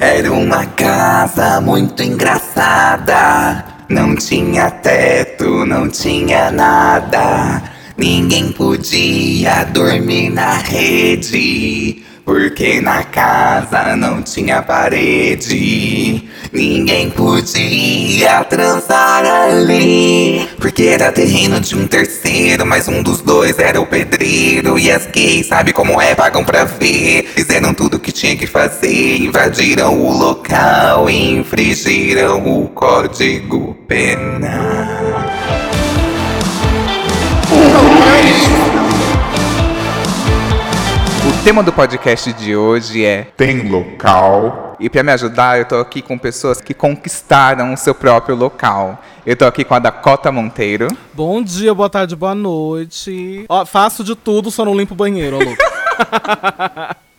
Era uma casa muito engraçada. Não tinha teto, não tinha nada. Ninguém podia dormir na rede. Porque na casa não tinha parede. Ninguém podia transar ali. Porque era terreno de um terceiro, mas um dos dois era o pedreiro. E as gays, sabe como é, pagam pra ver. Fizeram tudo o que tinha que fazer. Invadiram o local e infringiram o código penal. O tema do podcast de hoje é Tem local. E para me ajudar, eu tô aqui com pessoas que conquistaram o seu próprio local. Eu tô aqui com a Dakota Monteiro. Bom dia, boa tarde, boa noite. Ó, faço de tudo, só não limpo o banheiro, ó, louco.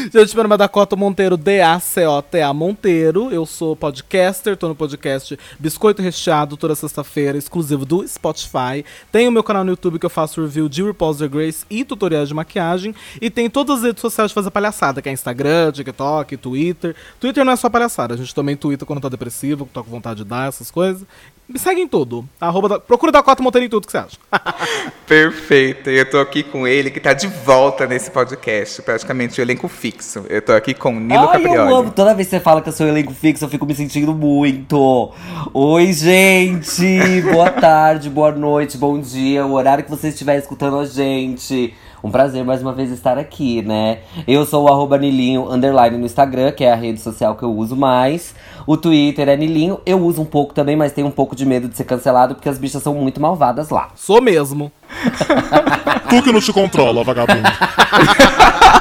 Gente, meu nome é Dakota Monteiro, D-A-C-O-T-A Monteiro. Eu sou podcaster, tô no podcast Biscoito Recheado toda sexta-feira, exclusivo do Spotify. Tenho meu canal no YouTube que eu faço review de RuPaul's Drag Grace e tutoriais de maquiagem. E tem todas as redes sociais de fazer palhaçada, que é Instagram, TikTok, Twitter. Twitter não é só palhaçada, a gente também twitta quando tá depressivo, tô com vontade de dar, essas coisas. Me segue em tudo. Arroba da... Procura Dakota Monteiro em tudo, que você acha? Perfeito. E eu tô aqui com ele, que tá de volta nesse podcast, praticamente o elenco fixo. Eu tô aqui com o Nilo Ai, Caprioli. eu amo. Toda vez que você fala que eu sou elenco fixo, eu fico me sentindo muito. Oi, gente. Boa tarde, boa noite, bom dia. O horário que você estiver escutando a gente. Um prazer mais uma vez estar aqui, né? Eu sou o arroba Nilinho underline no Instagram, que é a rede social que eu uso mais. O Twitter é Nilinho. Eu uso um pouco também, mas tenho um pouco de medo de ser cancelado, porque as bichas são muito malvadas lá. Sou mesmo. Tu que não te controla, vagabundo.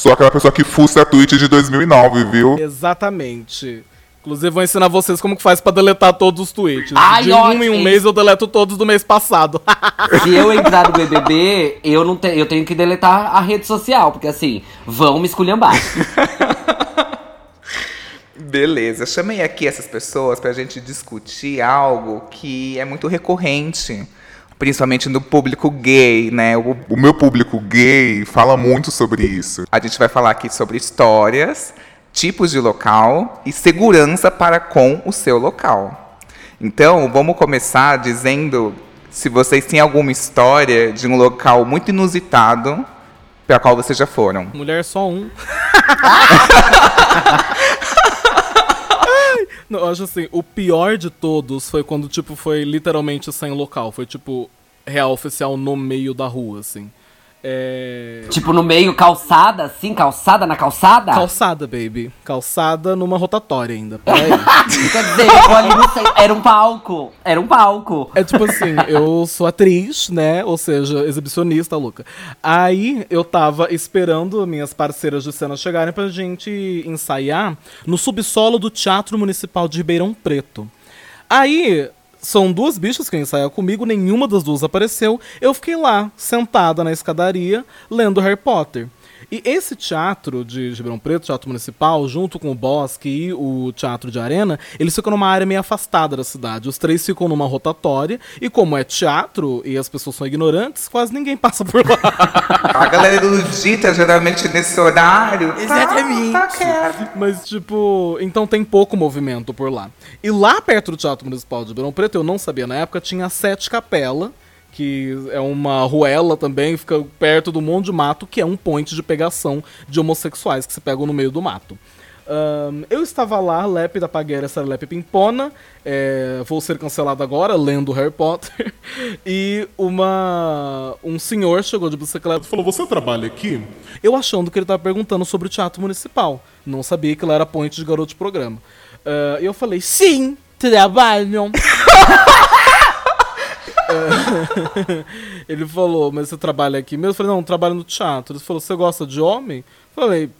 Sou aquela pessoa que fuça a tweet de 2009, viu? Exatamente. Inclusive, vou ensinar vocês como que faz pra deletar todos os tweets. Ai, de um em um mês eu deleto todos do mês passado. Se eu entrar no BBB, eu, não te, eu tenho que deletar a rede social, porque assim, vão me esculhambar. Beleza, chamei aqui essas pessoas pra gente discutir algo que é muito recorrente, principalmente no público gay, né? O- O meu público gay fala muito sobre isso. A gente vai falar aqui sobre histórias, tipos de local e segurança para com o seu local. Então, vamos começar dizendo se vocês têm alguma história de um local muito inusitado para qual vocês já foram. Mulher só um. Não, eu acho assim, o pior de todos foi quando, tipo, foi literalmente sem local. Foi, tipo, real oficial no meio da rua, assim. É... tipo, no meio, calçada, assim, calçada na calçada? Calçada, baby. Calçada numa rotatória ainda. Peraí. Quer dizer, eu ali não sei, era um palco. Era um palco. É tipo assim, eu sou atriz, né? Ou seja, exibicionista, louca. Aí eu tava esperando minhas parceiras de cena chegarem pra gente ensaiar no subsolo do Teatro Municipal de Ribeirão Preto. Aí. São duas bichas que ensaiam comigo, nenhuma das duas apareceu. Eu fiquei lá, sentada na escadaria, lendo Harry Potter. E esse teatro de Ribeirão Preto, Teatro Municipal, junto com o Bosque e o Teatro de Arena, eles ficam numa área meio afastada da cidade. Os três ficam numa rotatória, e como é teatro e as pessoas são ignorantes, quase ninguém passa por lá. A galera erudita, geralmente nesse horário. Exatamente. Tá, tá quieto. Mas, tipo, então tem pouco movimento por lá. E lá perto do Teatro Municipal de Ribeirão Preto, eu não sabia na época, tinha Sete Capela, que é uma ruela também, fica perto do monte de mato, que é um point de pegação de homossexuais que se pegam no meio do mato. Ahn, eu estava lá, lépida, pagueira, serelepe pimpona, é, vou ser cancelado agora, lendo Harry Potter, e uma um senhor chegou de bicicleta Falou, você trabalha aqui? eu achando que ele estava perguntando sobre o teatro municipal. Não sabia que lá era point de garoto de programa. E eu falei, sim, trabalho. Ah, ele falou, mas você trabalha aqui mesmo? Eu falei, não, trabalho no teatro. Ele falou, você gosta de homem? Eu falei,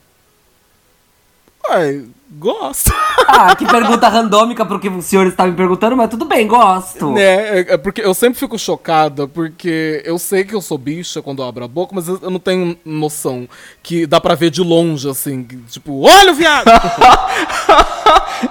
ué, gosto. Ah, que pergunta randômica pro que o senhor está me perguntando, mas tudo bem, gosto. Né, é, é porque eu sempre fico chocada, porque eu sei que eu sou bicha quando eu abro a boca, mas eu não tenho noção que dá pra ver de longe, assim, tipo, olha o viado!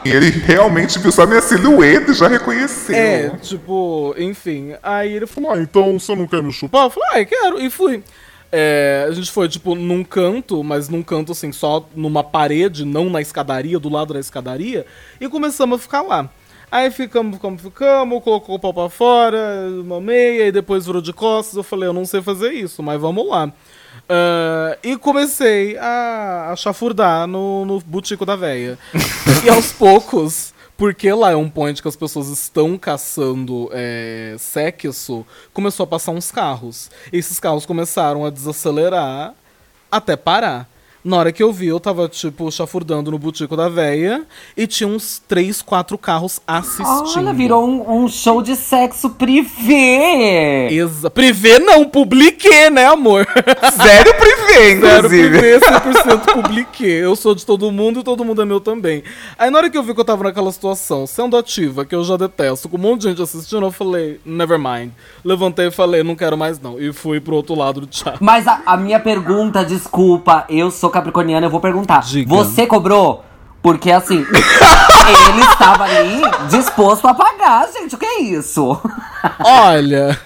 E ele realmente viu só minha silhueta e já reconheceu. é, tipo, enfim. Aí ele falou, Ah, então você não quer me chupar? eu falei, ah, eu quero, e fui. É, a gente foi, tipo, num canto, mas num canto, assim, só numa parede, não na escadaria, do lado da escadaria, e começamos a ficar lá. Aí ficamos, ficamos, ficamos, colocou o pau pra fora, uma meia, e depois virou de costas. Eu falei, eu não sei fazer isso, mas vamos lá. Ah, e comecei a, a chafurdar no, no butico da véia. e aos poucos, porque lá é um point que as pessoas estão caçando é, sexo, começou a passar uns carros. Esses carros começaram a desacelerar até parar. Na hora que eu vi, eu tava, tipo, chafurdando no butico da véia e tinha uns três, quatro carros assistindo. Olha, virou um, um show de sexo privê. Exa privê não, publiquê, né, amor? Zero privê, Zero inclusive. privê, 100% publiquê. Eu sou de todo mundo e todo mundo é meu também. Aí na hora que eu vi que eu tava naquela situação, sendo ativa, que eu já detesto, com um monte de gente assistindo, eu falei, never mind. Levantei e falei, não quero mais não. E fui pro outro lado do chat. Mas a, a minha pergunta, desculpa, eu sou capricorniana, eu vou perguntar. Diga. Você cobrou? Porque assim, ele estava ali disposto a pagar, gente. O que é isso? Olha.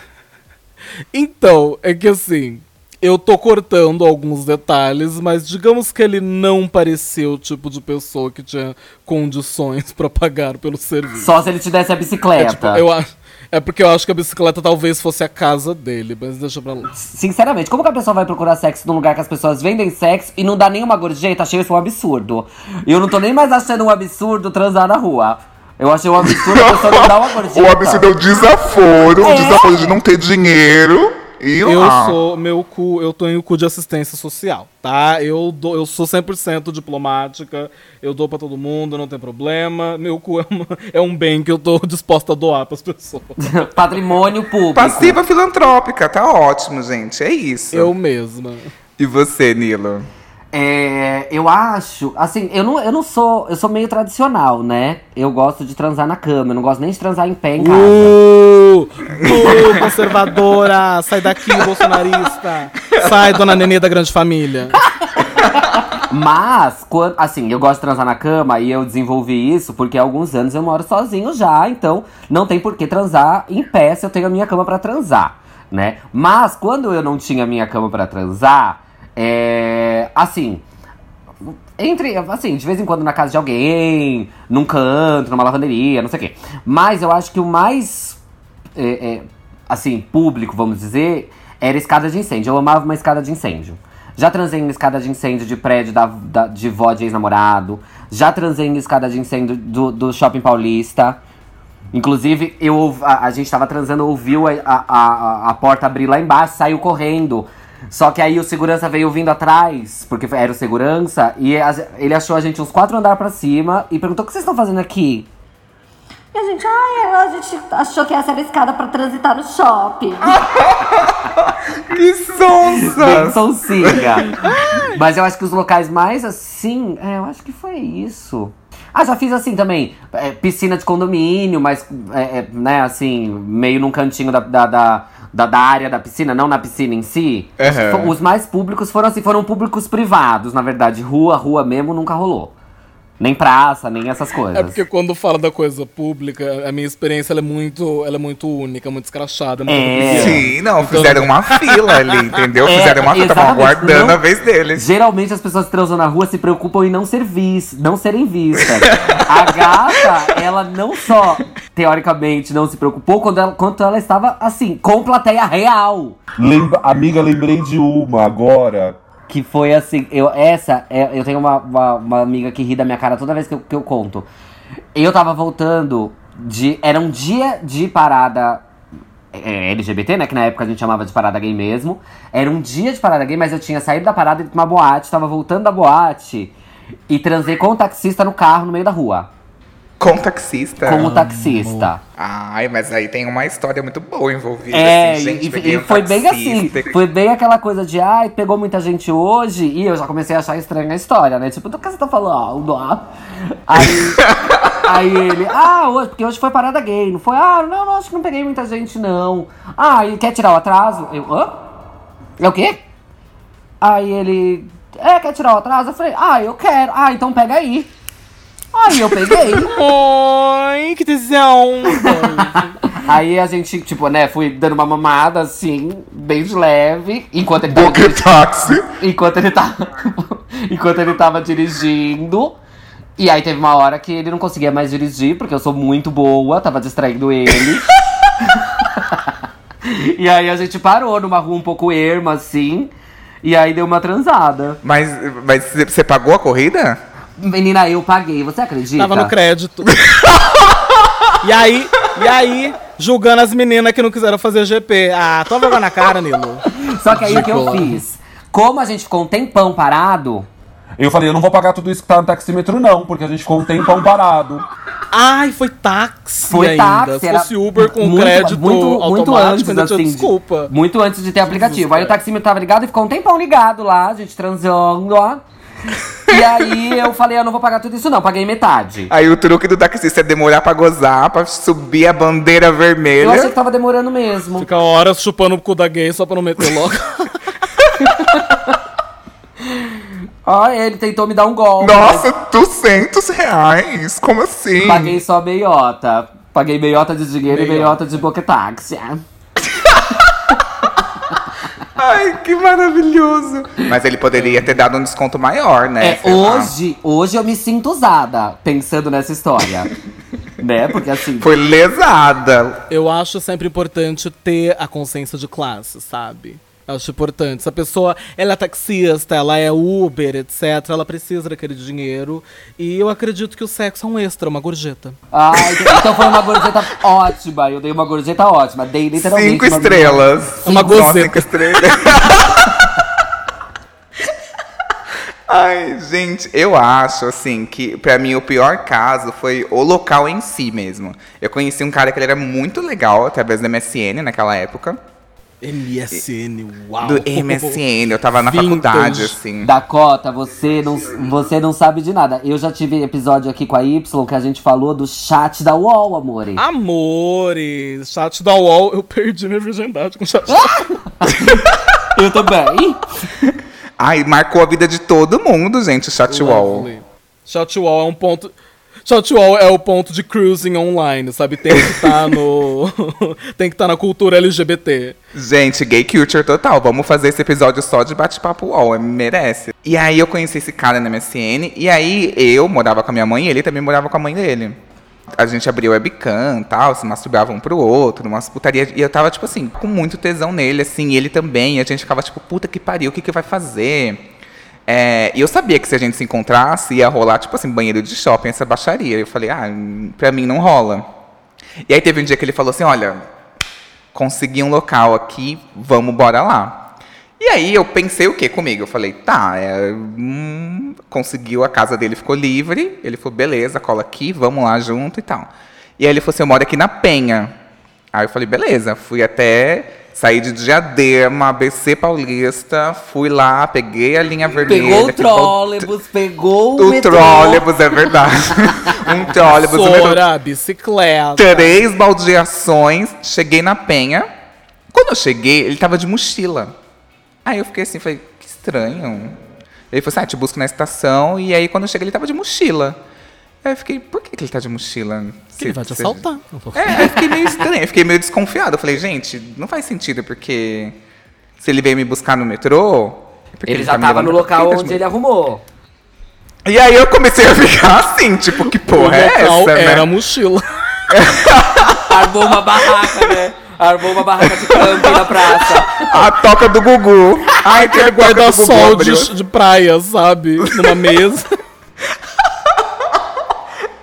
Então, é que assim. Eu tô cortando alguns detalhes, mas digamos que ele não parecia o tipo de pessoa que tinha condições pra pagar pelo serviço. Só se ele te desse a É, bicicleta. tipo, eu acho. É porque eu acho que a bicicleta talvez fosse a casa dele, mas deixa pra lá. Sinceramente, como que a pessoa vai procurar sexo num lugar que as pessoas vendem sexo e não dá nenhuma gorjeta? Achei isso um absurdo. E eu não tô nem mais achando um absurdo transar na rua. Eu achei um absurdo a pessoa não dar uma gorjeta. O absurdo é o desaforo, o desaforo de não ter dinheiro. Eu sou, meu cu, eu tenho o cu de assistência social, tá? Eu, dou, eu sou 100% diplomática, eu dou pra todo mundo, não tem problema. Meu cu é, uma- é um bem que eu tô disposta a doar pras pessoas. Patrimônio público. Passiva filantrópica, tá ótimo, gente. É isso. Eu mesma. E você, Nilo? É, eu acho, assim, eu não, eu não sou, eu sou meio tradicional, né? Eu gosto de transar na cama, eu não gosto nem de transar em pé em casa. Uh, uh, conservadora, sai daqui, bolsonarista. Sai, dona Nenê da grande família. Mas, quando, assim, eu gosto de transar na cama e eu desenvolvi isso porque há alguns anos eu moro sozinho já, então não tem por que transar em pé se eu tenho a minha cama pra transar, né? Mas quando eu não tinha a minha cama pra transar, é. Assim. Entre, assim, de vez em quando na casa de alguém, num canto, numa lavanderia, não sei o quê. Mas eu acho que o mais, é, é, assim, público, vamos dizer, era escada de incêndio. Eu amava uma escada de incêndio. Já transei em escada de incêndio de prédio da, da- de vó de ex-namorado. Já transei em escada de incêndio do, do Shopping Paulista. Inclusive, eu, a, a gente tava transando, ouviu a, a, a, a porta abrir lá embaixo, saiu correndo. Só que aí o segurança veio vindo atrás, porque era o segurança, e ele achou a gente uns quatro andares pra cima e perguntou: o que vocês estão fazendo aqui? E a gente, ai, a gente achou que essa era a escada pra transitar no shopping. Que Bem sonsa! sonsinha. Mas eu acho que os locais mais assim, é, eu acho que foi isso. Ah, já fiz assim também, é, piscina de condomínio, mas, é, é, né, assim, meio num cantinho da, da, da, da- da área da piscina, não na piscina em si. Aham. Os mais públicos foram assim, foram públicos privados, na verdade. Rua, rua mesmo, nunca rolou. Nem praça, nem essas coisas. É porque quando fala da coisa pública, a minha experiência ela é muito, ela é muito única, muito escrachada. muito É. Sim, não, fizeram uma fila ali, entendeu? É, Fizeram uma fila, estavam aguardando não- a vez deles. Geralmente as pessoas que transam na rua se preocupam em não ser vis, não serem vistas. A gata, ela não só, teoricamente, não se preocupou quando ela, quanto ela estava, assim, com plateia real. Lembra- amiga, lembrei de uma agora. Que foi assim, eu, essa, é- eu tenho uma, uma, uma amiga que ri da minha cara toda vez que eu, que eu conto. Eu tava voltando de. Era um dia de parada é, LGBT, né? Que na época a gente chamava de parada gay mesmo. Era um dia de parada gay, mas eu tinha saído da parada e uma boate, tava voltando da boate e transei com o taxista no carro no meio da rua. Com taxista. Com o taxista. Ai, mas aí tem uma história muito boa envolvida. É, assim, gente, e, e um foi bem assim. Foi bem aquela coisa de, ai, pegou muita gente hoje. E eu já comecei a achar estranha a história, né? Tipo, do que você tá falando? Aí, aí ele, ah, hoje, porque hoje foi parada gay. Não foi, ah, não, não, acho que não peguei muita gente, não. Ah, e quer tirar o atraso? Eu, hã? É o quê? Aí ele, é, quer tirar o atraso? Eu falei, ah, eu quero. Ah, então pega aí. Aí eu peguei. Ai, que tesão. Aí a gente, tipo, né, fui dando uma mamada assim, bem de leve, enquanto ele tava, Boca táxi. enquanto ele tava, enquanto ele tava dirigindo. E aí teve uma hora que ele não conseguia mais dirigir, porque eu sou muito boa, tava distraindo ele. e aí a gente parou numa rua um pouco erma, assim, e aí deu uma transada. Mas, você pagou a corrida? Menina, eu paguei, você acredita? Tava no crédito. e aí, e aí, julgando as meninas que não quiseram fazer GP. Ah, toma vergonha na cara, Nilo. Só que aí o que eu fiz? Como a gente ficou um tempão parado, Eu falei, eu não vou pagar tudo isso que tá no taxímetro, não, porque a gente ficou um tempão parado. Ai, foi táxi Foi ainda. táxi, Se fosse Uber com muito- crédito muito, muito antes, ainda assim, de- desculpa. muito antes de ter aplicativo. Aí o taxímetro tava ligado e ficou um tempão ligado lá, a gente transando, ó. E aí eu falei, eu não vou pagar tudo isso não, paguei metade. Aí o truque do taxista é demorar pra gozar, pra subir a bandeira Eu achei vermelha. que tava demorando mesmo. Fica horas chupando o cu da gay só pra não meter logo. Ó, ele tentou me dar um golpe. Nossa, 200 reais? Como assim? mas Paguei só meiota. Paguei meiota de dinheiro e meiota de boquetaxi. Ai, que maravilhoso. Mas ele poderia ter dado um desconto maior, né? É, lá. hoje, hoje eu me sinto usada pensando nessa história. né? Porque assim. Foi lesada. Eu acho sempre importante ter a consciência de classe, sabe? Eu acho importante. Se a pessoa ela é taxista, ela é Uber, etc., ela precisa daquele dinheiro. E eu acredito que o sexo é um extra, uma gorjeta. Ai, então foi uma gorjeta ótima. Eu dei uma gorjeta ótima. Dei literalmente. Cinco uma estrelas. Uma Só gozeta. Cinco estrelas. Ai, gente, eu acho, assim, que pra mim o pior caso foi o local em si mesmo. Eu conheci um cara que ele era muito legal, através do MSN naquela época. MSN, uau. Do MSN, eu tava na Vintage. faculdade, assim. Dakota, você não, você não sabe de nada. Eu já tive episódio aqui com a Y que a gente falou do chat da UOL, amore. Ah, Amores, chat da UOL, eu perdi minha virgindade com chat. Eu também. Ai, marcou a vida de todo mundo, gente, o chatwall. Lovely. Chatwall é um ponto. Chatwall é o ponto de cruising online, sabe? Tem que estar no. tem que estar na cultura LGBT. Gente, gay culture total. Vamos fazer esse episódio só de bate-papo UOL, é, merece. E aí eu conheci esse cara na MSN, e aí eu morava com a minha mãe e ele também morava com a mãe dele. A gente abriu webcam e tal, se masturbava um pro outro, umas putaria. E eu tava, tipo assim, com muito tesão nele, assim, ele também. E a gente ficava, tipo, puta que pariu, o que que vai fazer? É, e eu sabia que se a gente se encontrasse, ia rolar, tipo assim, banheiro de shopping, essa baixaria. Eu falei, ah, pra mim não rola. E aí teve um dia que ele falou assim, olha, consegui um local aqui, vamos, bora lá. E aí eu pensei o que comigo? Eu falei, tá, é, hum, conseguiu, a casa dele ficou livre. Ele falou, beleza, cola aqui, vamos lá junto e tal. E aí ele falou assim, eu moro aqui na Penha. Aí eu falei, beleza, fui até, saí de Diadema, ABC Paulista, fui lá, peguei a linha vermelha. Pegou o vol- trólebus, pegou o, O trólebus, é verdade. um trólebus, Vassoura, bicicleta. três baldeações, cheguei na penha. Quando eu cheguei, ele tava de mochila. Aí eu fiquei assim, falei, que estranho. Ele falou assim, ah, te busco na estação. E aí quando eu cheguei, ele tava de mochila. Aí eu fiquei, por que, que ele tá de mochila? Se- Ele vai te se- assaltar. É, aí eu fiquei meio estranho, eu fiquei meio desconfiado. Eu falei, gente, não faz sentido, porque se ele veio me buscar no metrô. é porque Ele tá já me tava no local tá onde ele arrumou. E aí eu comecei a ficar assim, tipo, que O porra é local essa, era a né? mochila. Armou uma barraca, né? Armou uma barraca de camping na praça. A toca do Gugu. Ai, que guarda-sol de, de praia, sabe? Numa mesa.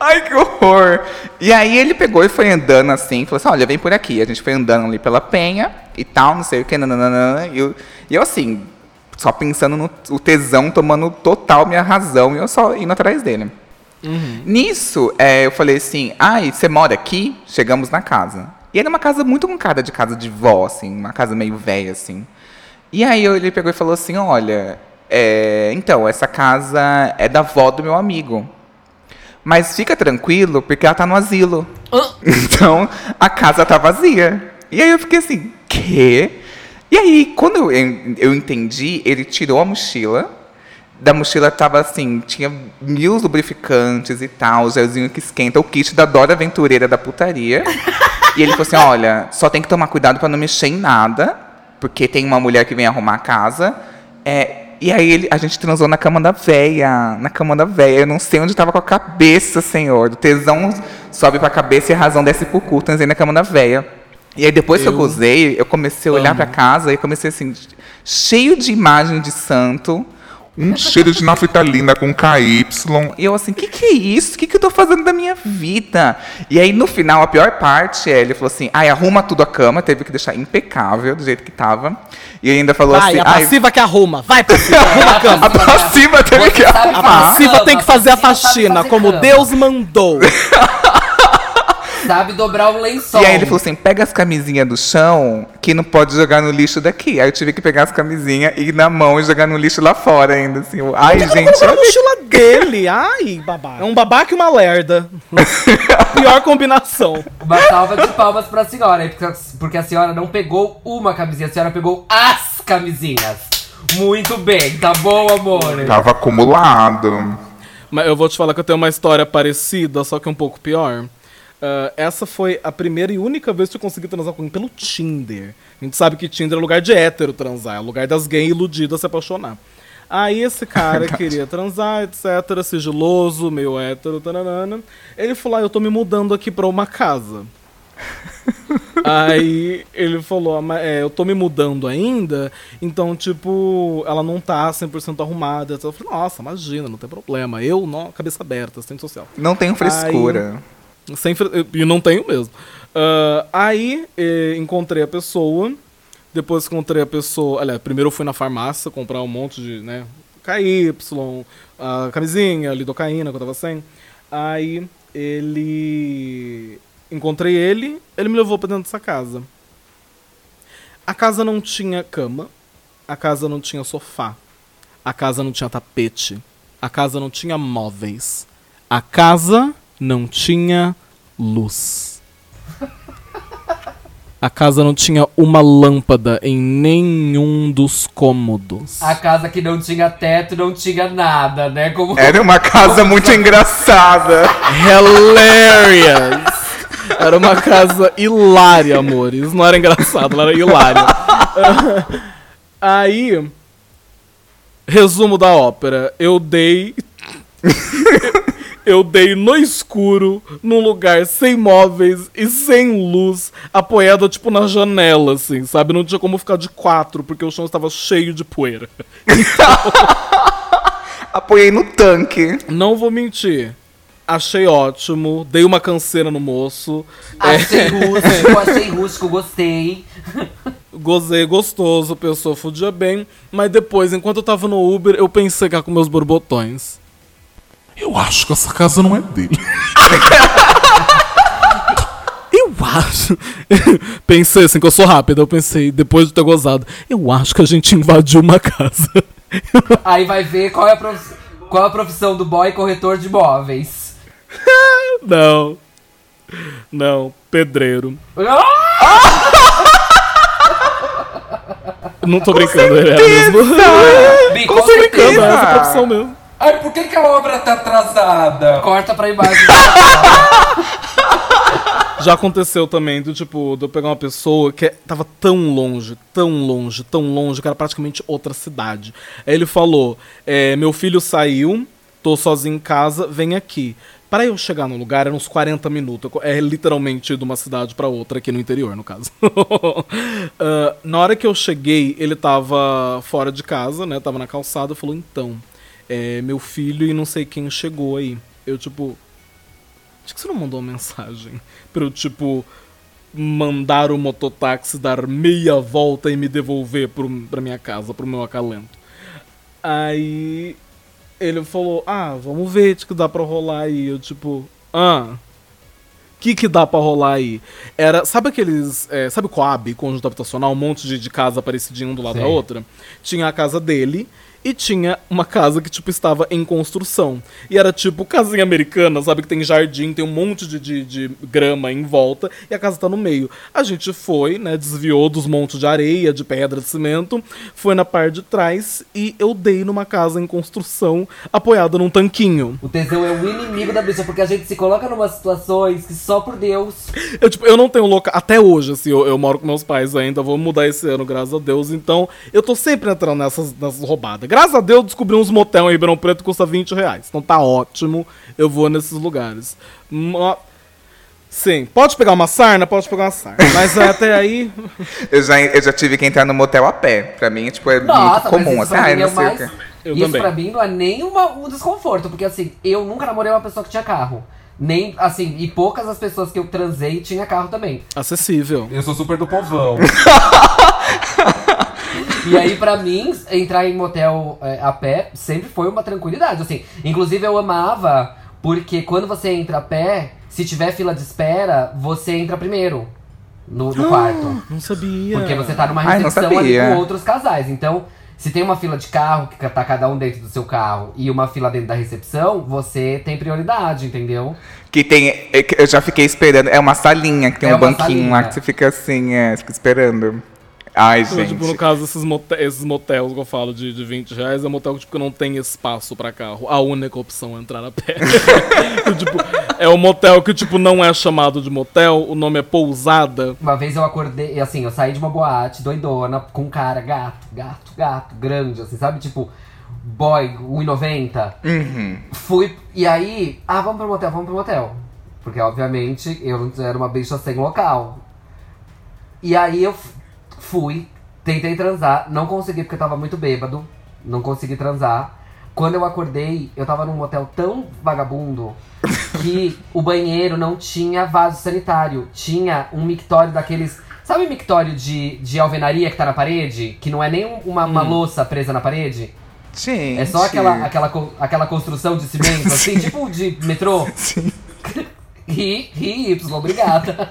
Ai, que horror! E aí ele pegou e foi andando assim, falou assim, olha, vem por aqui. A gente foi andando ali pela penha e tal, não sei o que, nananana. E eu, e eu assim, só pensando no o tesão, tomando total minha razão, e eu só indo atrás dele. Nisso, é, eu falei assim, ai, você mora aqui? Chegamos na casa. E era uma casa muito com cara de casa de vó, assim, uma casa meio velha, assim. E aí ele pegou e falou assim, olha, é, então, essa casa é da avó do meu amigo. Mas fica tranquilo, porque ela tá no asilo. Então, a casa tá vazia. E aí eu fiquei assim, quê? E aí, quando eu, eu entendi, ele tirou a mochila, da mochila tava assim, tinha mil lubrificantes e tal, o gelzinho que esquenta, o kit da Dora Aventureira da putaria. e ele falou assim: olha, só tem que tomar cuidado pra não mexer em nada, porque tem uma mulher que vem arrumar a casa. É, e aí ele- a gente transou na cama da véia, na cama da véia. Eu não sei onde tava com a cabeça, senhor. O tesão sobe pra cabeça e a razão desce pro cu. Transei na cama da véia. E aí depois que eu gozei, eu comecei a olhar pra casa e comecei assim, cheio de imagem de santo. Um cheiro de naftalina com KY. E eu assim, o que, que é isso? O que, que eu tô fazendo da minha vida? E aí, no final, a pior parte é, ele falou assim, ai, arruma tudo a cama, teve que deixar impecável, do jeito que tava. E ainda falou Vai, assim, a ai, passiva que arruma. Vai, passiva, arruma a cama. a passiva teve que sabe A arrumar. passiva tem que fazer a faxina, como. Deus mandou. Sabe dobrar um lençol. E aí ele falou assim, pega as camisinhas do chão, que não pode jogar no lixo daqui. Aí eu tive que pegar as camisinhas e ir na mão e jogar no lixo lá fora ainda, assim. eu, Ai, gente, a olha mochila dele. Ai, babaca. É um babaca e uma lerda. Pior combinação. Uma salva de palmas pra senhora, porque a senhora não pegou uma camisinha, a senhora pegou as camisinhas. Muito bem, tá bom, amor? Tava acumulado. Mas eu vou te falar que eu tenho uma história parecida, só que um pouco pior. Ah, essa foi a primeira e única vez que eu consegui transar com alguém pelo Tinder. A gente sabe que Tinder é lugar de hétero transar, é lugar das gays iludidas se apaixonar. Aí esse cara queria transar, etc, sigiloso, meio hétero, taranana. Ele falou, ah, eu tô me mudando aqui pra uma casa. Aí ele falou, "Ah, é, eu tô me mudando ainda, então, tipo, ela não tá 100% arrumada. Eu falei, nossa, imagina, não tem problema. Eu, não, cabeça aberta, assistente social. não tenho frescura. Sem E não tenho mesmo. Ah, aí eh, encontrei a pessoa. Depois encontrei a pessoa. Aliás, primeiro eu fui na farmácia comprar um monte de, né? KY, a camisinha, lidocaína que eu tava sem. Aí ele. Encontrei ele, ele me levou pra dentro dessa casa. A casa não tinha cama, a casa não tinha sofá, a casa não tinha tapete, a casa não tinha móveis, a casa não tinha luz. A casa não tinha uma lâmpada em nenhum dos cômodos. A casa que não tinha teto, não tinha nada, né? Como... Era uma casa muito engraçada. Hilarious! Era uma casa hilária, amores. Não era engraçado, ela era hilária. Aí, resumo da ópera. Eu dei. Eu dei no escuro, num lugar sem móveis e sem luz, apoiado tipo na janela, assim, sabe? Não tinha como ficar de quatro, porque o chão estava cheio de poeira. Apoiei no tanque. Não vou mentir. Achei ótimo, dei uma canseira no moço. é, Achei rústico, achei rústico, gostei. Gozei gostoso, a pessoa fudia bem, mas depois, enquanto eu tava no Uber, eu pensei cá com meus borbotões. Eu acho que essa casa não é dele. Eu acho. pensei assim, que eu sou rápido, eu pensei, depois de ter gozado, eu acho que a gente invadiu uma casa. Aí vai ver qual é a, prof... qual é a profissão do boy corretor de imóveis. Não. Não, pedreiro. Não tô brincando, ele era mesmo. Com com certeza. certeza. Essa é profissão mesmo. Ai, por que, que a obra tá atrasada? Corta pra imagem. Já aconteceu também do tipo, de eu pegar uma pessoa que é- tava tão longe, tão longe, tão longe, que era praticamente outra cidade. Aí ele falou: é, Meu filho saiu, tô sozinho em casa, vem aqui. Para eu chegar no lugar, eram uns 40 minutos. É literalmente de uma cidade pra outra, aqui no interior, no caso. Ah, na hora que eu cheguei, ele tava fora de casa, né? Tava na calçada, falou: Então, é, meu filho e não sei quem chegou aí. Eu, tipo, Acho que você não mandou uma mensagem pra eu, tipo, mandar o mototáxi dar meia volta e me devolver pro, pra minha casa, pro meu acalento. Aí ele falou, ah, vamos ver o que dá pra rolar aí. Eu, tipo, ah, o que que dá pra rolar aí? Era, sabe aqueles, é, sabe Coab, conjunto habitacional, um monte de, de casa parecidinha um do lado da outra? Tinha a casa dele E tinha uma casa que, tipo, estava em construção. E era tipo casinha americana, sabe? Que tem jardim, tem um monte de, de, de grama em volta e a casa tá no meio. A gente foi, né? Desviou dos montes de areia, de pedra, de cimento, foi na parte de trás e eu dei numa casa em construção apoiada num tanquinho. O tesão é o inimigo da bicha, porque a gente se coloca em umas situações que só por Deus. Eu, tipo, eu não tenho local. Até hoje, assim, eu, eu moro com meus pais ainda, vou mudar esse ano, graças a Deus. Então, eu tô sempre entrando nessas, nessas roubadas. Graças a Deus, eu descobri uns motel em Ribeirão Preto que custa 20 reais. Então tá ótimo, eu vou nesses lugares. Mo- Sim, pode pegar uma sarna? Pode pegar uma sarna. Mas até aí. Eu já, eu já tive que entrar no motel a pé. Pra mim, tipo, é Nossa, muito comum. mas isso Assim, pra ah, mim não é sei mais... o quê. Eu isso também. pra mim não é nem uma- um desconforto, porque assim, eu nunca namorei uma pessoa que tinha carro. Nem, assim, e poucas as pessoas que eu transei tinha carro também. Acessível. Eu sou super do povão. E aí, pra mim, entrar em motel é, a pé sempre foi uma tranquilidade, assim. Inclusive, eu amava, porque quando você entra a pé, se tiver fila de espera, você entra primeiro no, no quarto. Não sabia. Porque você tá numa Ai, não recepção ali sabia. com outros casais. Então, se tem uma fila de carro, que tá cada um dentro do seu carro, e uma fila dentro da recepção, você tem prioridade, entendeu? Que tem. é Eu já fiquei esperando. É uma salinha que tem É um banquinho lá salinha. que você fica assim, é, fica esperando. Ai, Então, gente. tipo, no caso, esses, mote- esses motels que eu falo de, de 20 reais, é motel que tipo, não tem espaço pra carro. A única opção é entrar a pé. tipo, é um motel que tipo, não é chamado de motel, o nome é pousada. Uma vez eu acordei, e assim, eu saí de uma boate doidona com um cara gato, gato, gato, grande, assim, sabe? Tipo, boy, 1,90. Uhum. Fui, e aí, ah, vamos pro motel, vamos pro motel. Porque, obviamente, eu não era uma bicha sem local. E aí eu fui, tentei transar, não consegui porque eu tava muito bêbado. Não consegui transar. Quando eu acordei, eu tava num motel tão vagabundo que o banheiro não tinha vaso sanitário. Tinha um mictório daqueles. Sabe o mictório de, de alvenaria que tá na parede? Que não é nem um- uma, uma louça presa na parede? Gente. É só aquela, aquela, aquela construção de cimento, assim, tipo de metrô. Sim. Ri, ri, Y, obrigada.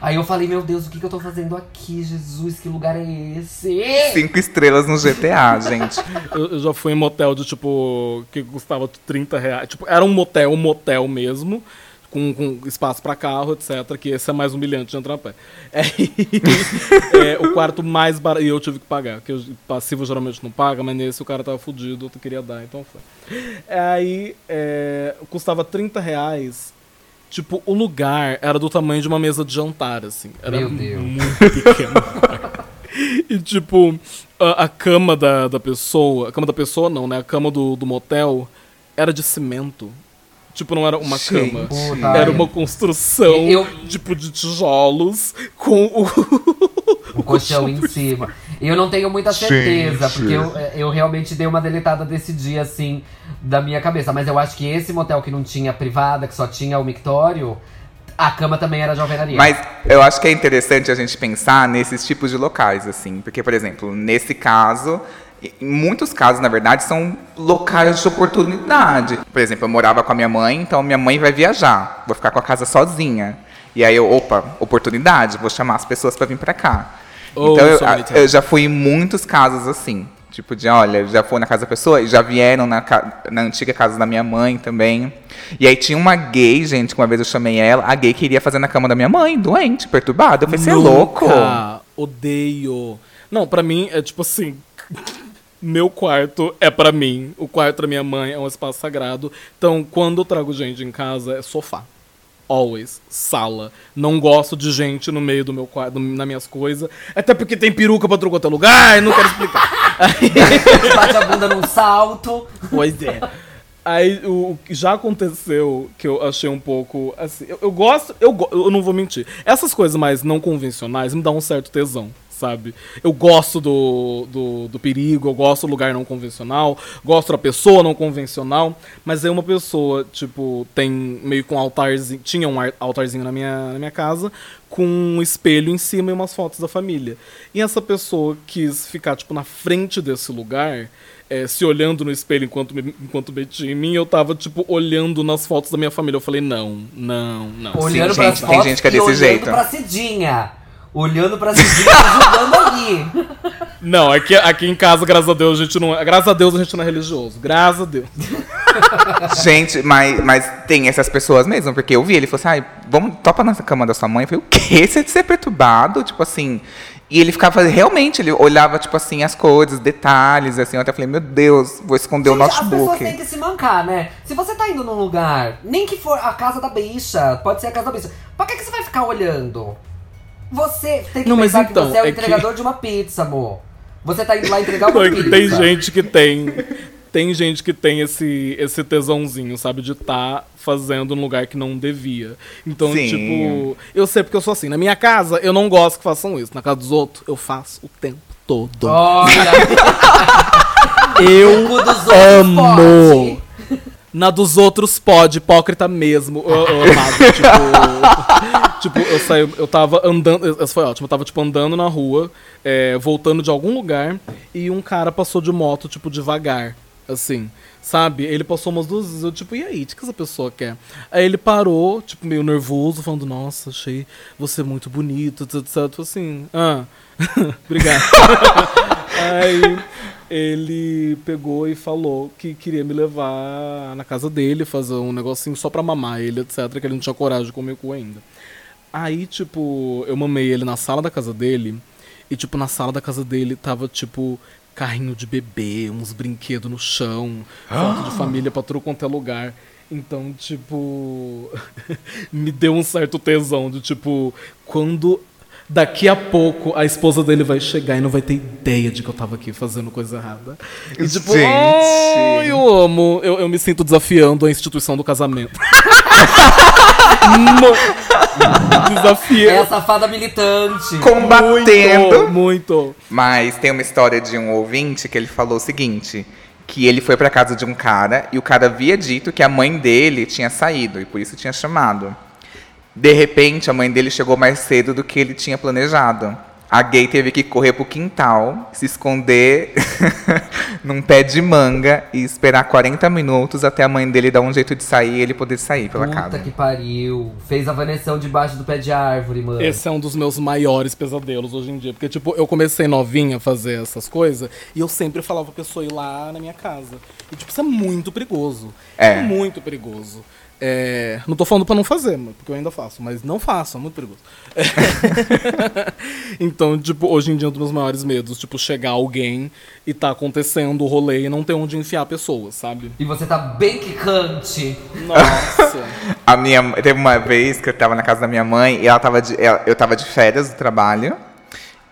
Aí eu falei, meu Deus, o que, que eu tô fazendo aqui? Jesus, que lugar é esse? Cinco estrelas no GTA, gente. Eu, eu já fui em motel de tipo. que custava 30 reais. Tipo, era um motel, um motel mesmo. Com, com espaço pra carro, etc. Que esse é mais humilhante de entrar a pé. É, é, o quarto mais barato. E eu tive que pagar. Porque o passivo geralmente não paga, mas nesse o cara tava fudido, eu queria dar, então foi. Aí é, custava 30 reais. Tipo, o lugar era do tamanho de uma mesa de jantar, assim. Era Meu Deus. muito pequeno. E tipo, a, a cama da, da pessoa. A cama da pessoa não, né? A cama do, do motel era de cimento. Tipo, não era uma Gente. cama. Puta, Era uma construção, Eu- tipo, de tijolos com o. O colchão em cima. Eu não tenho muita certeza, Gente. porque eu, eu realmente dei uma deletada desse dia, assim, da minha cabeça. Mas eu acho que esse motel que não tinha privada, que só tinha o mictório, a cama também era de alvenaria. Mas eu acho que é interessante a gente pensar nesses tipos de locais, assim. Porque, por exemplo, nesse caso, em muitos casos, na verdade, são locais de oportunidade. Por exemplo, eu morava com a minha mãe, então minha mãe vai viajar. Vou ficar com a casa sozinha. E aí eu, opa, oportunidade, vou chamar as pessoas para vir para cá. Oh, então eu, eu já fui em muitos casos assim. Tipo, de olha, já fui na casa da pessoa, e já vieram na, na antiga casa da minha mãe também. E aí tinha uma gay, gente, que uma vez eu chamei ela, a gay queria fazer na cama da minha mãe, doente, perturbada. Eu falei, você é louco? Odeio. Não, pra mim é tipo assim. Meu quarto é pra mim. O quarto da minha mãe é um espaço sagrado. Então, quando eu trago gente em casa, é sofá. Always. Sala. Não gosto de gente no meio do meu quarto, nas minhas coisas. Até porque tem peruca pra trocar outro lugar, não quero explicar. Bate a bunda num salto. Pois é. Aí o já aconteceu que eu achei um pouco assim. Eu, eu gosto, eu, eu não vou mentir. Essas coisas mais não convencionais me dão um certo tesão, sabe? Eu gosto do, do, do perigo, eu gosto do lugar não convencional, gosto da pessoa não convencional. Mas aí uma pessoa, tipo, tem meio com um altarzinho. Tinha um ar- altarzinho na minha, na minha casa com um espelho em cima e umas fotos da família. E essa pessoa quis ficar, tipo, na frente desse lugar, é, se olhando no espelho enquanto, me- enquanto metia em mim, eu tava, tipo, olhando nas fotos da minha família. Eu falei, não, não, não. Olhando gente, pras tem fotos gente que é desse olhando jeito. pra Cidinha. Olhando pra Cidinha julgando ali. Não, aqui, aqui em casa, graças a Deus, a gente não. é- Graças a Deus a gente não é religioso. Graças a Deus. Gente, mas, mas tem essas pessoas mesmo, porque eu vi, ele falou assim, ai, vamos, topa na cama da sua mãe. Eu falei, o quê? Você ser perturbado? Tipo assim. E ele ficava, realmente, ele olhava, tipo assim, as coisas, detalhes, assim. Eu até falei, meu Deus, vou esconder o Gente, As pessoas notebook. têm que se mancar, né? Se você tá indo num lugar, nem que for a casa da bicha, pode ser a casa da bicha, pra que, que você vai ficar olhando? Você tem que Não, pensar então, que você é o é que- entregador de uma pizza, amor. Você tá indo lá entregar uma Não, é que pizza. tem gente que tem. Tem gente que tem esse, esse tesãozinho, sabe? De estar fazendo num lugar que não devia. Então, Sim. tipo, eu sei porque eu sou assim. Na minha casa, eu não gosto que façam isso. Na casa dos outros, eu faço o tempo todo. Olha, Eu o dos outros amo. pode. Na dos outros pode, hipócrita mesmo. Eu, eu amado, tipo. tipo, eu saí, eu tava andando. Isso foi ótimo. Eu tava, tipo, andando na rua, é, voltando de algum lugar, e um cara passou de moto, tipo, devagar. Assim. Sabe? Ele passou umas duas vezes. Eu, tipo, e aí? O que essa pessoa quer? Aí ele parou, tipo, meio nervoso, falando, nossa, achei você muito bonito, etc. etc. Assim, ah, obrigado. Aí ele pegou e falou que queria me levar na casa dele, fazer um negocinho só pra mamar ele, etc. Que ele não tinha coragem de comer cu ainda. Aí, tipo, eu mamei ele na sala da casa dele. E, tipo, na sala da casa dele tava, tipo, carrinho de bebê, uns brinquedos no chão, foto de família pra tudo quanto é lugar. Então, tipo, me deu um certo tesão de, tipo, quando daqui a pouco a esposa dele vai chegar e não vai ter ideia de que eu tava aqui fazendo coisa errada. E, tipo, Gente. "Ai, eu amo, eu, eu me sinto desafiando a instituição do casamento. Mo- Desafia. É a safada militante. Combatendo. Muito, muito. Mas tem uma história de um ouvinte que ele falou o seguinte: que ele foi pra casa de um cara e o cara havia dito que a mãe dele tinha saído e por isso tinha chamado. De repente, a mãe dele chegou mais cedo do que ele tinha planejado. A gay teve que correr pro quintal, se esconder num pé de manga e esperar 40 minutos até a mãe dele dar um jeito de sair e ele poder sair pela Puta casa. que pariu. Fez a vaneção debaixo do pé de árvore, mano. Esse é um dos meus maiores pesadelos hoje em dia. Porque, tipo, eu comecei novinha a fazer essas coisas e eu sempre falava pra pessoa ir lá na minha casa. E, tipo, isso é muito perigoso. É. muito perigoso. É, não tô falando pra não fazer, porque eu ainda faço, mas não faço, é muito perigoso. então, tipo, hoje em dia é um dos meus maiores medos, tipo, chegar alguém e tá acontecendo o rolê e não ter onde enfiar a pessoa, sabe? E você tá bem quicante. Nossa. A minha, teve uma vez que eu tava na casa da minha mãe e ela tava de, eu tava de férias do trabalho.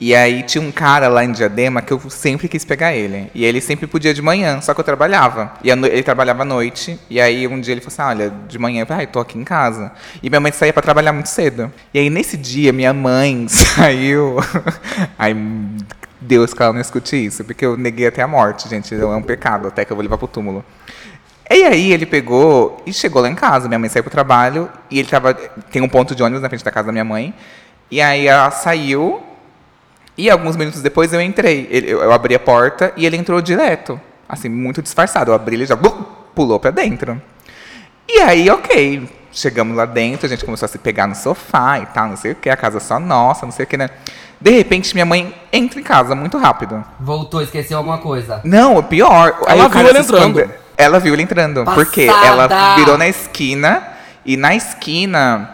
E aí tinha um cara lá em Diadema que eu sempre quis pegar ele. E ele sempre podia de manhã, só que eu trabalhava. E ele trabalhava à noite. E aí um dia ele falou assim: Olha, de manhã eu falei, ai, tô aqui em casa. E minha mãe saía pra trabalhar muito cedo. E aí nesse dia minha mãe saiu. Ai, Deus que ela não escute isso, porque eu neguei até a morte, gente. É um pecado, até que eu vou levar pro túmulo. E aí ele pegou e chegou lá em casa. Minha mãe saiu pro trabalho e ele tava. Tem um ponto de ônibus na frente da casa da minha mãe. E aí ela saiu. E alguns minutos depois eu entrei. Ele- eu, eu abri a porta e ele entrou direto. Assim, muito disfarçado. Eu abri ele já blum, pulou pra dentro. E aí, ok. Chegamos lá dentro, a gente começou a se pegar no sofá e tal, não sei o que, a casa só nossa, não sei o que, né? De repente, minha mãe entra em casa muito rápido. Voltou, esqueceu alguma coisa. Não, o pior. aí Ela o cara viu ele esconde- entrando. Ela viu ele entrando. Passada! Porque ela virou na esquina e na esquina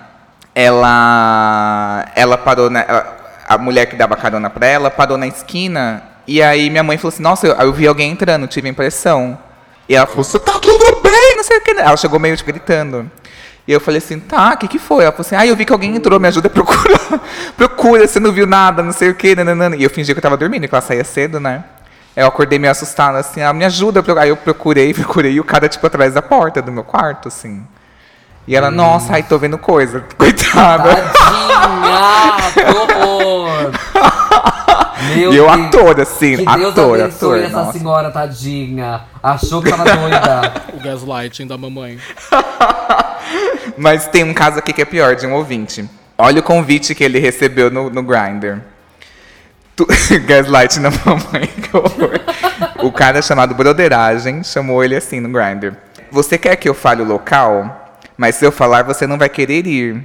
ela ela parou na ela- a mulher que dava carona pra ela parou na esquina e aí minha mãe falou assim: "Nossa, eu, eu vi alguém entrando, tive a impressão". E ela falou: "Você tá tudo bem?" Não sei o que. Ela chegou meio tipo, gritando. E eu falei assim, tá, o que que foi? Ela falou assim, ah, eu vi que alguém entrou, me ajuda a procurar. Procura, você não viu nada, não sei o que. E eu fingi que eu tava dormindo, que ela saía cedo, né? Eu acordei meio assustada, assim, ah, me ajuda. Aí eu procurei, procurei, e o cara, tipo, atrás da porta do meu quarto, assim. E ela, nossa, ai, tô vendo coisa. Coitada. Tadinha! que horror! Meu E eu Deus. ator, assim, Que Deus ator, abençoe ator, essa nossa. senhora, tadinha. Achou que tava doida. o gaslighting da mamãe. Mas tem um caso aqui que é pior, de um ouvinte. Olha o convite que ele recebeu no, no Grindr. Tu- Gaslight na mamãe, que horror. O cara chamado Broderagem chamou ele assim no Grindr. Você quer que eu fale o local? Mas se eu falar, você não vai querer ir.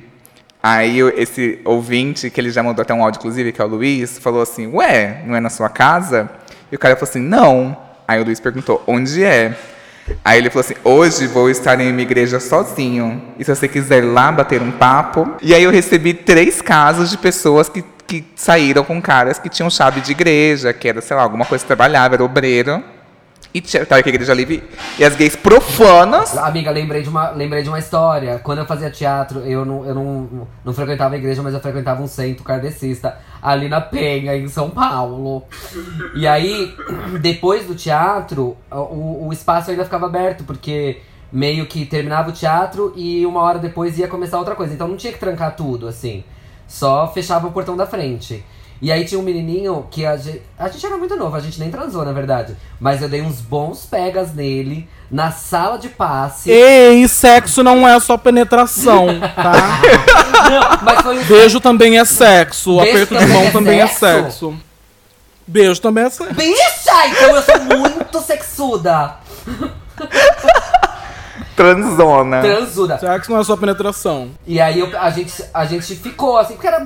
Aí esse ouvinte, que ele já mandou até um áudio, inclusive, que é o Luiz, falou assim, ué, não é na sua casa? E o cara falou assim, não. Aí o Luiz perguntou, onde é? Aí ele falou assim, hoje vou estar em uma igreja sozinho. E se você quiser lá bater um papo. E aí eu recebi três casos de pessoas que, que saíram com caras que tinham chave de igreja, que era, sei lá, alguma coisa que trabalhava, era obreiro. E tava com a igreja livre. E as gays profanas. Amiga, lembrei de, uma, lembrei de uma história. Quando eu fazia teatro, eu não, eu não, não frequentava a igreja, mas eu frequentava um centro kardecista ali na Penha, em São Paulo. E aí, depois do teatro, o, o espaço ainda ficava aberto, porque meio que terminava o teatro e uma hora depois ia começar outra coisa. Então não tinha que trancar tudo, assim. Só fechava o portão da frente. E aí tinha um menininho que a gente, a gente era muito novo, a gente nem transou, na verdade. Mas eu dei uns bons pegas nele, na sala de passe. Ei, sexo não é só penetração, tá? Não, mas foi um Beijo também é sexo. Beijo Aperto de mão é também é sexo? sexo. Beijo também é sexo. Bicha! Então eu sou muito sexuda. Transona. Transuda. Sexo não é só penetração. E aí eu- a, gente, a gente ficou assim, porque era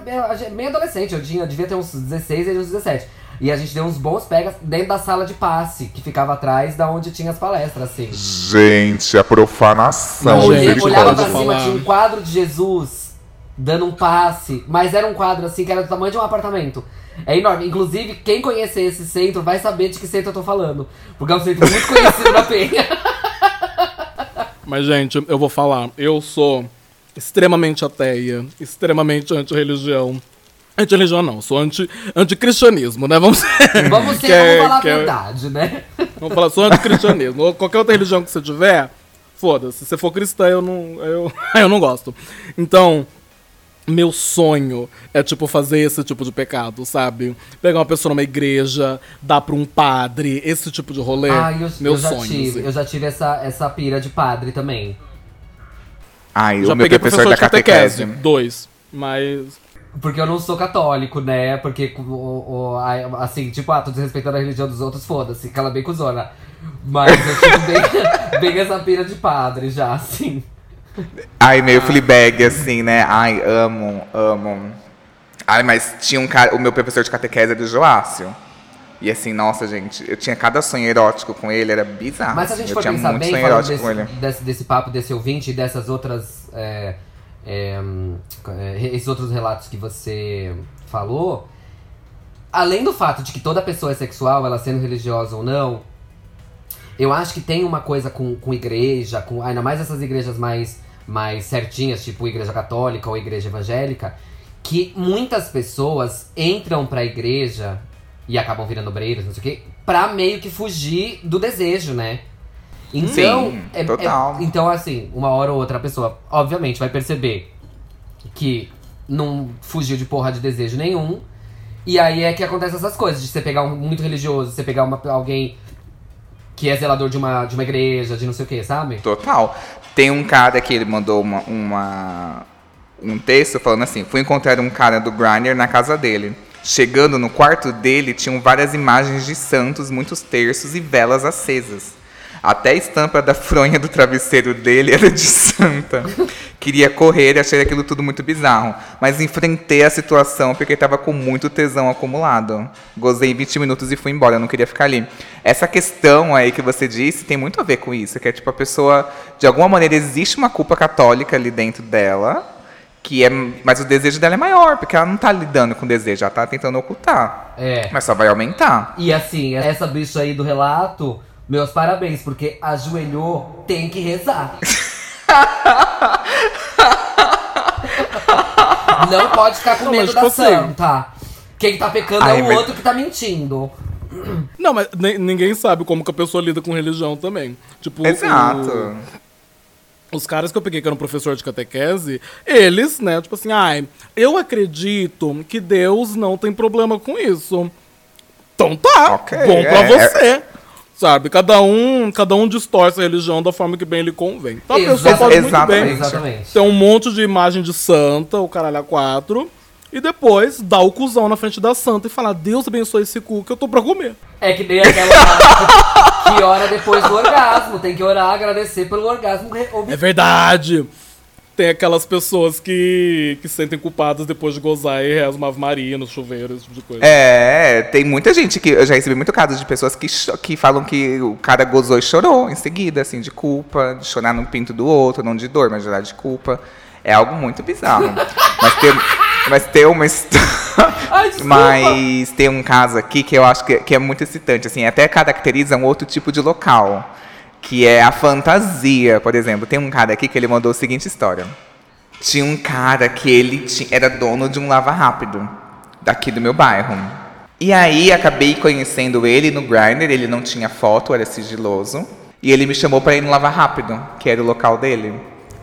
meio adolescente, eu tinha, devia ter uns 16 e uns 17. E a gente deu uns bons pegas dentro da sala de passe, que ficava atrás da onde tinha as palestras, assim. Gente, a profanação. Não, Olhei- gente, olhava pra cima, tinha um quadro de Jesus dando um passe, mas era um quadro assim que era do tamanho de um apartamento. É enorme. Inclusive, quem conhecer esse centro vai saber de que centro eu tô falando. Porque é um centro muito conhecido na Penha. Mas, gente, eu vou falar. Eu sou extremamente ateia, extremamente anti-religião. Anti-religião não, sou anti- anti-cristianismo, né? Vamos. Vamos ser, que é- vamos falar que é- a verdade, né? Vamos falar só anti-cristianismo. Ou Qualquer outra religião que você tiver, foda-se. Se você for cristã, eu não, eu, eu não gosto. Então, meu sonho é, tipo, fazer esse tipo de pecado, sabe? Pegar uma pessoa numa igreja, dar pra um padre, esse tipo de rolê. Ah, eu, meu eu já sonho. tive, assim. eu já tive essa, essa pira de padre também. Ai, Já o meu peguei professor da catequese. Dois. Mas. Porque eu não sou católico, né? Porque, o, o- a- assim, tipo, ah, tô desrespeitando a religião dos outros, foda-se, cala bem cuzona. Mas eu tive bem, bem essa pira de padre já, assim. Ai, meio Fleabag, assim, né? Ai, amo, amo. Ai, mas tinha um cara, o meu professor de catequese é do Joácio. E assim, nossa, gente, eu tinha cada sonho erótico com ele, era bizarro. Mas se a gente eu for tinha pensar muito bem, sonho falando erótico com ele. desse, desse, desse papo desse ouvinte e dessas outras. é, é, é, esses outros relatos que você falou, além do fato de que toda pessoa é sexual, ela sendo religiosa ou não, eu acho que tem uma coisa com, com igreja, com ainda mais essas igrejas mais, mais certinhas, tipo igreja católica ou igreja evangélica, que muitas pessoas entram pra igreja e acabam virando obreiros, não sei o quê, pra meio que fugir do desejo, né? Então, Sim, é- é- total. então assim, uma hora ou outra a pessoa, obviamente, vai perceber que não fugiu de porra de desejo nenhum. E aí é que acontece essas coisas, de você pegar um muito religioso, você pegar uma, alguém que é zelador de uma, de uma igreja, de não sei o que, sabe? Total. Tem um cara que ele mandou uma, uma- um texto falando assim: fui encontrar um cara do Grindr na casa dele. Chegando no quarto dele, tinham várias imagens de santos, muitos terços e velas acesas. Até a estampa da fronha do travesseiro dele era de santa. Queria correr e achei aquilo tudo muito bizarro. Mas enfrentei a situação porque estava com muito tesão acumulado. Gozei 20 minutos e fui embora, eu não queria ficar ali. Essa questão aí que você disse tem muito a ver com isso, que é tipo a pessoa, de alguma maneira, existe uma culpa católica ali dentro dela, que é, mas o desejo dela é maior, porque ela não tá lidando com o desejo, ela tá tentando ocultar. É. Mas só vai aumentar. E assim, essa bicha aí do relato, meus parabéns, porque ajoelhou, tem que rezar. Não pode ficar com Não, medo mas, da tipo assim- santa. Quem tá pecando Ai, é o mas- outro que tá mentindo. Não, mas ninguém sabe como que a pessoa lida com religião também. Tipo, Exato. o- os caras que eu peguei que eram professor de catequese, eles, né, tipo assim, ai, eu acredito que Deus não tem problema com isso. Então tá, Ok, bom pra é, você. Sabe, cada um, cada um distorce a religião da forma que bem lhe convém. Então a pessoa Exa- pode muito exatamente. bem Exatamente. ter um monte de imagem de santa, o caralho a quatro, e depois dar o cuzão na frente da santa e falar, Deus abençoe esse cu que eu tô pra comer. É que nem aquela que ora depois do orgasmo. Tem que orar, agradecer pelo orgasmo re- É verdade. Tem aquelas pessoas que, que se sentem culpadas depois de gozar e rezam uma Ave Maria no chuveiro, esse tipo de coisa. É, tem muita gente que. Eu já recebi muito caso de pessoas que, que falam que o cara gozou e chorou em seguida, assim, de culpa, de chorar no pinto do outro, não de dor, mas chorar de culpa. É algo muito bizarro. mas, tem, mas tem uma história. Ai, desculpa. Mas tem um caso aqui que eu acho que, que é muito excitante, assim, até caracteriza um outro tipo de local, que é a fantasia, por exemplo. Tem um cara aqui que ele mandou a seguinte história. Tinha um cara que ele ti- era dono de um lava rápido daqui do meu bairro. E aí acabei conhecendo ele no Grindr, ele não tinha foto, era sigiloso. E ele me chamou para ir no lava rápido, que era o local dele.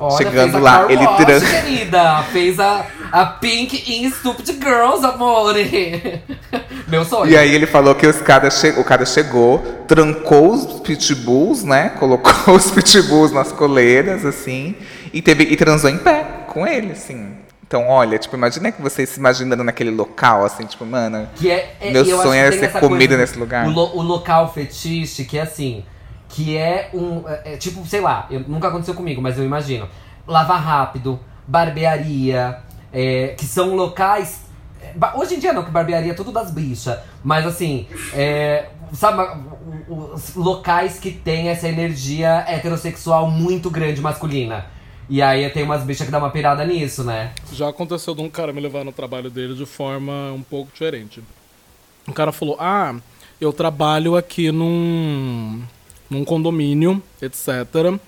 Olha, Chegando lá, ele wash, trans... querida. Fez a, a Pink in Stupid Girls, amore. Meu sonho. E aí ele falou que os cara che- o cara chegou, trancou os pitbulls, né? Colocou os pitbulls nas coleiras, assim, e, teve, e transou em pé com ele, assim. Então, olha, tipo, imagina que você se imaginando naquele local, assim, tipo, mano. É, é- Meu sonho é ser comida coisa, nesse lugar. O, lo- o local fetiche, que é assim, que é um. É, é tipo, sei lá, eu- nunca aconteceu comigo, mas eu imagino. Lava rápido, barbearia, é, que são locais. é, Hoje em dia não, que barbearia é tudo das bichas. Mas assim, é, sabe, os locais que tem essa energia heterossexual muito grande masculina. E aí tem umas bichas que dá uma pirada nisso, né? Já aconteceu de um cara me levar no trabalho dele de forma um pouco diferente. O cara falou: Ah, eu trabalho aqui num, num condomínio, etc.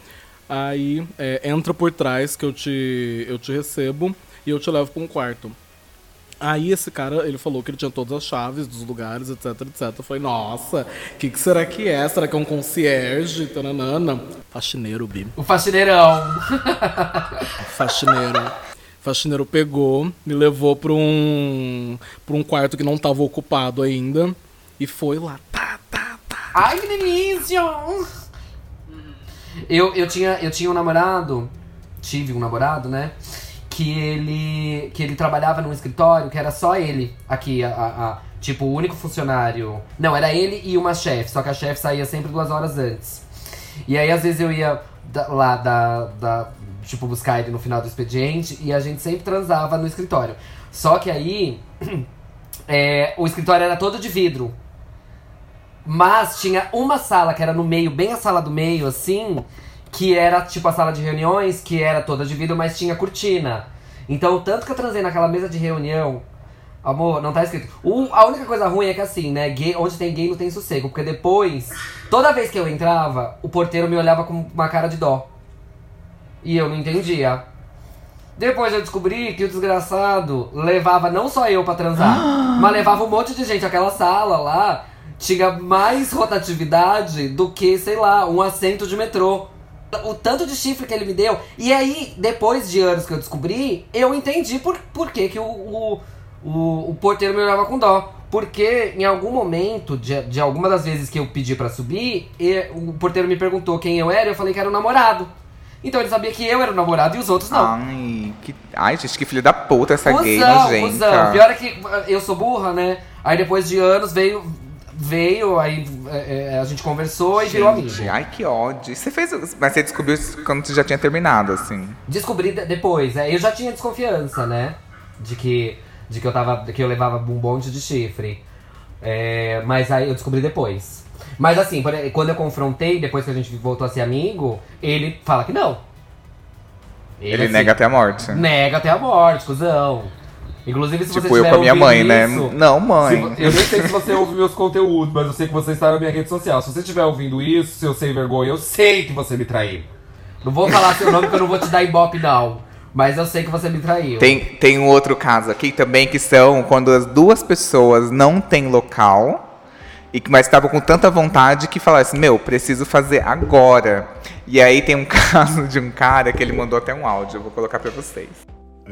Aí é, entra por trás que eu te, eu te recebo e eu te levo para um quarto. Aí esse cara, ele falou que ele tinha todas as chaves dos lugares, etc, etc. Eu falei, nossa, o que, que será que é? Será que é um concierge? Tananana. Faxineiro, Bi. O faxineirão. Faxineiro. Faxineiro pegou, me levou pra um, pra um quarto que não tava ocupado ainda. E foi lá. Tá. Ai, que delícia! Eu, eu, tinha, eu tinha um namorado, tive um namorado, né? Que ele, que ele trabalhava num escritório que era só ele aqui, a, a- a- tipo, o único funcionário. Não, era ele e uma chefe, só que a chefe saía sempre duas horas antes. E aí, às vezes, eu ia da- lá da, da. Tipo, buscar ele no final do expediente e a gente sempre transava no escritório. Só que aí. é, o escritório era todo de vidro. Mas tinha uma sala que era no meio, bem a sala do meio, assim, que era tipo a sala de reuniões, que era toda de vidro, mas tinha cortina. Então, tanto que eu transei naquela mesa de reunião, amor, não tá escrito. O- a única coisa ruim é que assim, né, gay, onde tem gay não tem sossego, porque depois, toda vez que eu entrava, o porteiro me olhava com uma cara de dó. E eu não entendia. Depois eu descobri que o desgraçado levava não só eu pra transar, mas levava um monte de gente. Aquela sala lá tinha mais rotatividade do que, sei lá, um assento de metrô. O tanto de chifre que ele me deu. E aí, depois de anos que eu descobri, eu entendi por, por que, que o, o, o, o porteiro me olhava com dó. Porque em algum momento, de, de alguma das vezes que eu pedi pra subir, e- o porteiro me perguntou quem eu era e eu falei que era o namorado. Então ele sabia que eu era o namorado e os outros não. Ai, que... Ai, gente, que filho da puta essa gay Cusão, nojenta. cuzão. Pior é que eu sou burra, né? Aí depois de anos veio, veio, aí é, é, a gente conversou e virou amigo. Ai, que ódio. Você fez... Mas você descobriu isso quando você já tinha terminado, assim. Descobri de- depois, é, eu já tinha desconfiança, né? De que, de que eu tava. que eu levava um monte de chifre. É, mas aí eu descobri depois. Mas assim, quando eu confrontei, depois que a gente voltou a ser amigo, ele fala que não. Ele assim, nega até a morte. Nega até a morte, cuzão. Inclusive, se Tipo você eu com a minha mãe, né? isso- Não, Se mãe. vo- eu nem sei se você ouve meus conteúdos, mas eu sei que você está na minha rede social. Se você estiver ouvindo isso, seu sem vergonha, eu sei que você me traiu. Não vou falar seu nome que eu não vou te dar ibope, não. Mas eu sei que você me traiu. Tem, tem um outro caso aqui também que são quando as duas pessoas não têm local, e que mas estavam com tanta vontade que falaram assim, meu, preciso fazer agora. E aí tem um caso de um cara que ele mandou até um áudio, eu vou colocar pra vocês.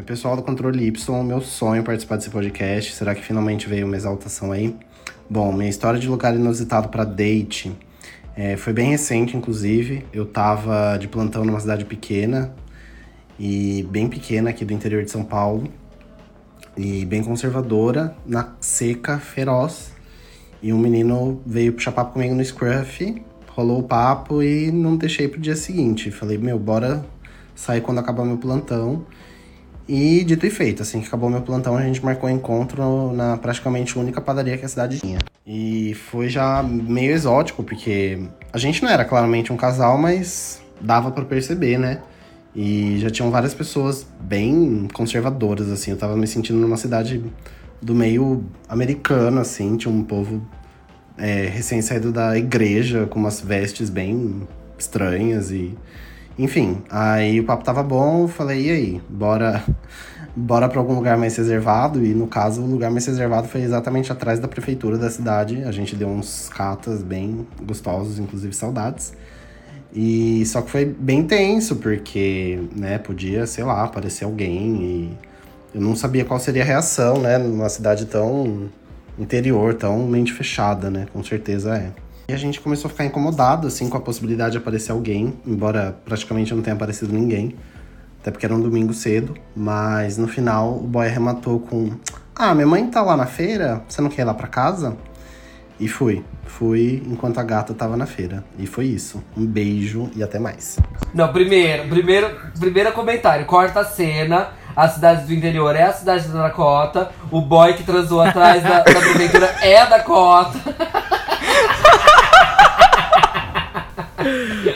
Oi, pessoal do Controle Y, meu sonho é participar desse podcast. Será que finalmente veio uma exaltação aí? Bom, minha história de lugar inusitado para date é, foi bem recente, inclusive. Eu tava de plantão numa cidade pequena e bem pequena aqui do interior de São Paulo e bem conservadora, na seca, feroz. E um menino veio puxar papo comigo no Scruff, rolou o papo e não deixei pro dia seguinte. Falei, meu, bora sair quando acabar meu plantão. E dito e feito, assim que acabou meu plantão, a gente marcou encontro na praticamente única padaria que a cidade tinha. E foi já meio exótico, porque a gente não era claramente um casal, mas dava pra perceber, né? E já tinham várias pessoas bem conservadoras, assim. Eu tava me sentindo numa cidade do meio americano, assim. Tinha um povo é, recém-saído da igreja, com umas vestes bem estranhas e... Enfim, aí o papo tava bom, falei, e aí, bora, bora pra algum lugar mais reservado? E no caso, o lugar mais reservado foi exatamente atrás da prefeitura da cidade. A gente deu uns catas bem gostosos, inclusive saudades. E só que foi bem tenso, porque, né, podia, sei lá, aparecer alguém e eu não sabia qual seria a reação, né, numa cidade tão interior, tão mente fechada, né, com certeza é. E a gente começou a ficar incomodado, assim, com a possibilidade de aparecer alguém, embora praticamente não tenha aparecido ninguém, até porque era um domingo cedo, mas no final o boy arrematou com: Ah, minha mãe tá lá na feira, você não quer ir lá pra casa? E fui. Fui enquanto a gata tava na feira. E foi isso. Um beijo e até mais. Não, primeiro, primeiro, primeiro comentário. Corta a cena. A cidade do interior é a cidade da Dakota. O boy que transou atrás da, da prefeitura é a Dakota.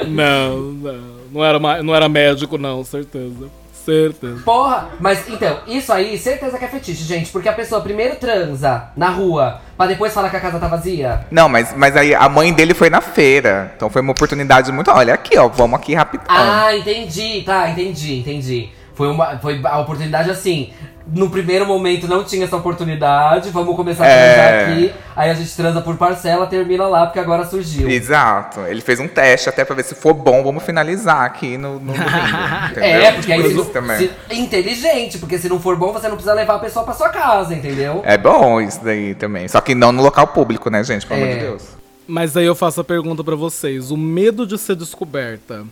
Não, não. Não era, não era médico, não, certeza. Certeza. Porra, mas então, isso aí, certeza que é fetiche, gente. Porque a pessoa primeiro transa na rua, pra depois falar que a casa tá vazia. Não, mas, mas aí a mãe dele foi na feira. Então foi uma oportunidade muito. Olha aqui, ó, vamos aqui rapidão. Ah, entendi, tá, entendi, entendi. Foi, uma, foi a oportunidade assim. No primeiro momento não tinha essa oportunidade, vamos começar a É. transar aqui. Aí a gente transa por parcela, termina lá, porque agora surgiu. Exato. Ele fez um teste até pra ver se for bom, vamos finalizar aqui no, no domingo. É, porque aí se, isso também. se- inteligente, porque se não for bom, você não precisa levar a pessoa pra sua casa, entendeu? É bom isso daí também. Só que não no local público, né, gente? Pelo amor É. de Deus. Mas aí eu faço a pergunta pra vocês: o medo de ser descoberta,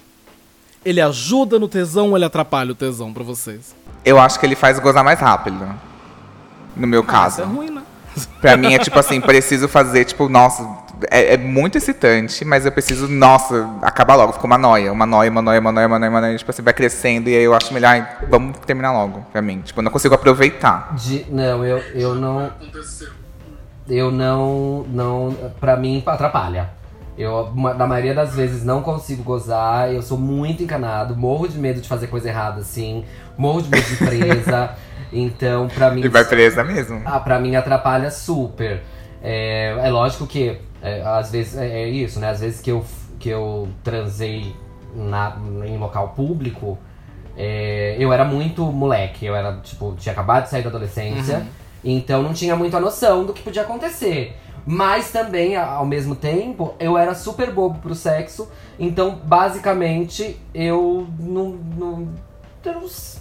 ele ajuda no tesão ou ele atrapalha o tesão pra vocês? Eu acho que ele faz gozar mais rápido. No meu Isso é caso. ruim, né? Pra mim é tipo assim, preciso fazer, tipo, nossa, é, é muito excitante, mas eu preciso, nossa, acabar logo. Ficou uma noia, uma noia, uma noia, uma noia, uma noia, uma noia. Tipo assim, vai crescendo e aí eu acho melhor, vamos terminar logo, pra mim. Tipo, eu não consigo aproveitar. De- não, eu, eu não. Eu não. não pra mim, atrapalha. Eu, na maioria das vezes, não consigo gozar. Eu sou muito encanado, morro de medo de fazer coisa errada, assim. Morro de presa. então, pra mim. E vai presa mesmo. Ah, pra mim atrapalha super. É, é lógico que, é, às vezes, é, é isso, né? Às vezes que eu, que eu transei na, em local público, é, eu era muito moleque. Eu era, tipo, tinha acabado de sair da adolescência. Então não tinha muito a noção do que podia acontecer. Mas também, ao mesmo tempo, eu era super bobo pro sexo. Então, basicamente, eu não. não, eu não s-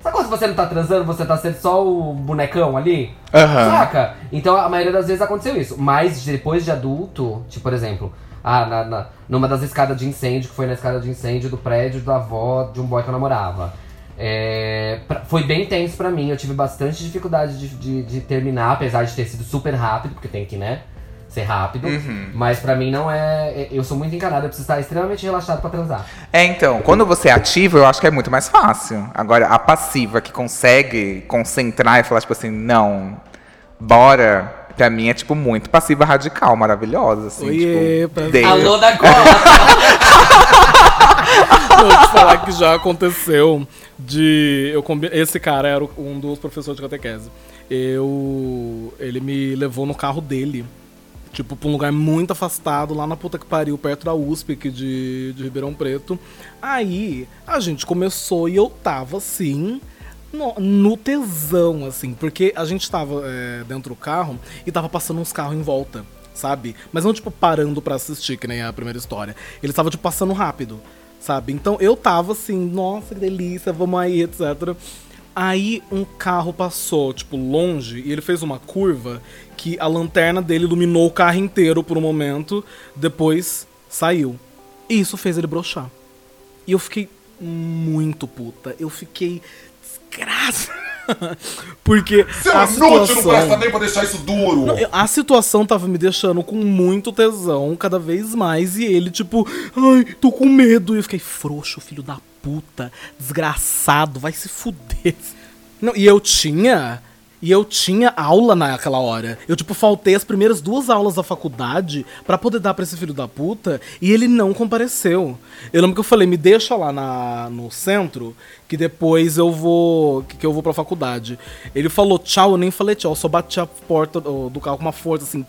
Sabe quando você não tá transando, você tá sendo só o bonecão ali? Aham. Saca? Então a maioria das vezes aconteceu isso. Mas depois de adulto, tipo, por exemplo, ah, na, na- numa das escadas de incêndio, que foi na escada de incêndio do prédio da avó de um boy que eu namorava. É, pra- foi bem tenso pra mim, eu tive bastante dificuldade de, de, de terminar, apesar de ter sido super rápido, porque tem que, né? Ser rápido. Mas pra mim não é. Eu sou muito encanado, eu preciso estar extremamente relaxado pra transar. É, então, quando você é ativo, eu acho que é muito mais fácil. Agora, a passiva que consegue concentrar e falar, tipo assim, não, bora, pra mim é, tipo, muito passiva radical, maravilhosa, assim. Oiê, tipo, de- Alô da cola! Vou te falar que já aconteceu de. Eu combi... Esse cara era um dos professores de catequese. Eu. Ele me levou no carro dele. Tipo, pra um lugar muito afastado, lá na puta que pariu, perto da USP aqui de, de Ribeirão Preto. Aí a gente começou e eu tava assim. No, no tesão, assim, porque a gente tava é, dentro do carro e tava passando uns carros em volta, sabe? Mas não, tipo, parando pra assistir, que nem a primeira história. Eles estavam, tipo, passando rápido, sabe? Então eu tava assim, nossa, que delícia, vamos aí, etc. Aí um carro passou, tipo, longe, e ele fez uma curva que a lanterna dele iluminou o carro inteiro por um momento, depois saiu. E isso fez ele brochar. E eu fiquei muito puta. Eu fiquei desgraça. Porque Seu a inútil não presta situação... nem pra deixar isso duro. Não, A situação tava me deixando com muito tesão, cada vez mais, e ele, tipo, ai, tô com medo. E eu fiquei, frouxo, filho da puta, desgraçado, vai se fuder. Não, e eu tinha. E eu tinha aula naquela hora. Eu, tipo, faltei as primeiras duas aulas da faculdade pra poder dar pra esse filho da puta e ele não compareceu. Eu lembro que eu falei, me deixa lá na, no centro, que depois eu vou. Que, que eu vou pra faculdade. Ele falou tchau, eu nem falei tchau, eu só bati a porta do, carro com uma força assim!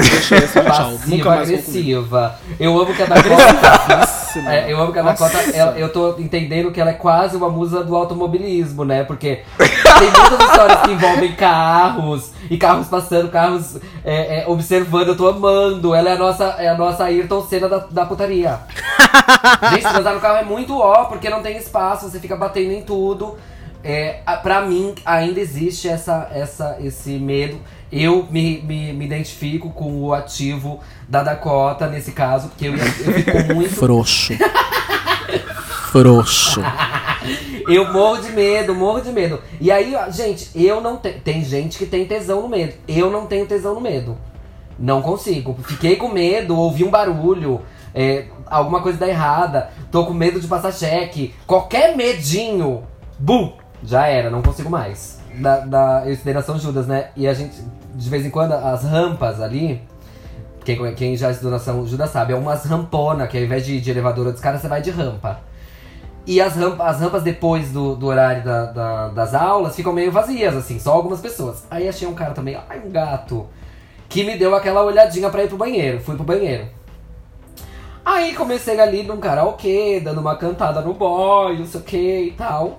Deixei assim, tchau. Nunca mais agressiva. Eu amo que a Dakota. Nossa, É, eu amo que a Nossa. Dakota, ela- eu tô entendendo que ela é quase uma musa do automobilismo, né? Porque tem muitas histórias que envolvem carros, e carros passando, carros é, é, observando, eu tô amando. Ela é a nossa, é a nossa Ayrton Senna da, da putaria. Gente, transar no carro é muito ó, porque não tem espaço, você fica batendo em tudo. É, a- pra mim, ainda existe essa, essa, esse medo. Eu me, me, me identifico com o ativo da Dakota nesse caso, porque eu, eu fico muito Frouxo. Frouxo. Eu morro de medo, morro de medo. E aí, gente, eu não tenho. Tem gente que tem tesão no medo. Eu não tenho tesão no medo. Não consigo. Fiquei com medo, ouvi um barulho, é, alguma coisa dá errada, tô com medo de passar cheque. Qualquer medinho, bum! Já era, não consigo mais. Da, da, eu estudei na São Judas, né? E a gente, de vez em quando, as rampas ali. Quem, quem já estudou na São Judas sabe, é umas rampona, que ao invés de, de elevador ou de escada, você vai de rampa. E as rampas, as rampas depois do, do horário da- da- das aulas ficam meio vazias, assim, só algumas pessoas. Aí achei um cara também, ai, um gato, que me deu aquela olhadinha pra ir pro banheiro. Fui pro banheiro. Aí comecei ali num karaokê, dando uma cantada no boy, não sei o que e tal.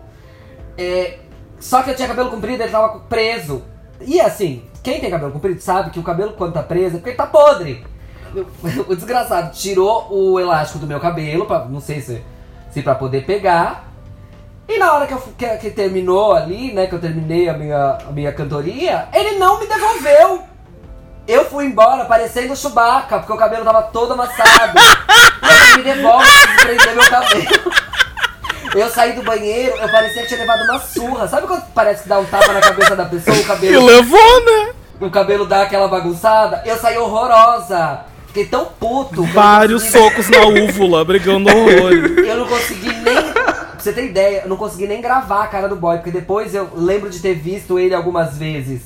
É, só que eu tinha cabelo comprido, ele tava preso. E assim, quem tem cabelo comprido sabe que o cabelo quando tá preso é porque ele tá podre. O desgraçado tirou o elástico do meu cabelo, pra, não sei se, se pra poder pegar. E na hora que, eu, que, que terminou ali, né, que eu terminei a minha, a minha cantoria, ele não me devolveu. Eu fui embora parecendo Chewbacca, porque o cabelo tava todo amassado. ele me devolve pra prender meu cabelo. Eu saí do banheiro, eu parecia que tinha levado uma surra. Sabe quando parece que dá um tapa na cabeça da pessoa, o E cabelo, levou, né? o cabelo dá aquela bagunçada? Eu saí horrorosa. Fiquei tão puto. Vários consegui- socos na úvula, brigando horrores. Eu não consegui nem. Pra você ter ideia, eu não consegui nem gravar a cara do boy, porque depois eu lembro de ter visto ele algumas vezes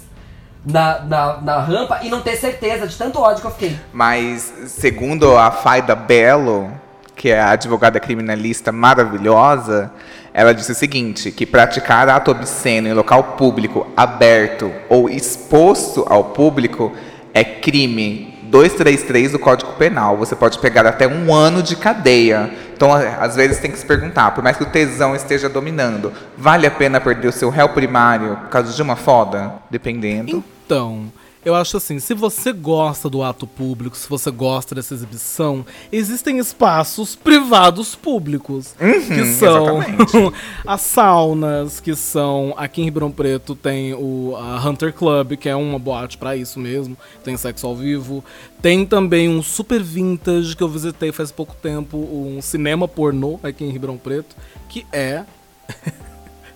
na, na, na rampa e não ter certeza de tanto ódio que eu fiquei. Mas, segundo a Faida Belo, que é a advogada criminalista maravilhosa, ela disse o seguinte: que praticar ato obsceno em local público, aberto ou exposto ao público é crime 233 do Código Penal. Você pode pegar até um ano de cadeia. Então, às vezes, tem que se perguntar: por mais que o tesão esteja dominando, vale a pena perder o seu réu primário por causa de uma foda? Dependendo. Então, eu acho assim, se você gosta do ato público, se você gosta dessa exibição, existem espaços privados públicos. que são as saunas, que são. Aqui em Ribeirão Preto tem o a Hunter Club, que é uma boate pra isso mesmo. Tem sexo ao vivo. Tem também um super vintage que eu visitei faz pouco tempo, um cinema pornô aqui em Ribeirão Preto, que é.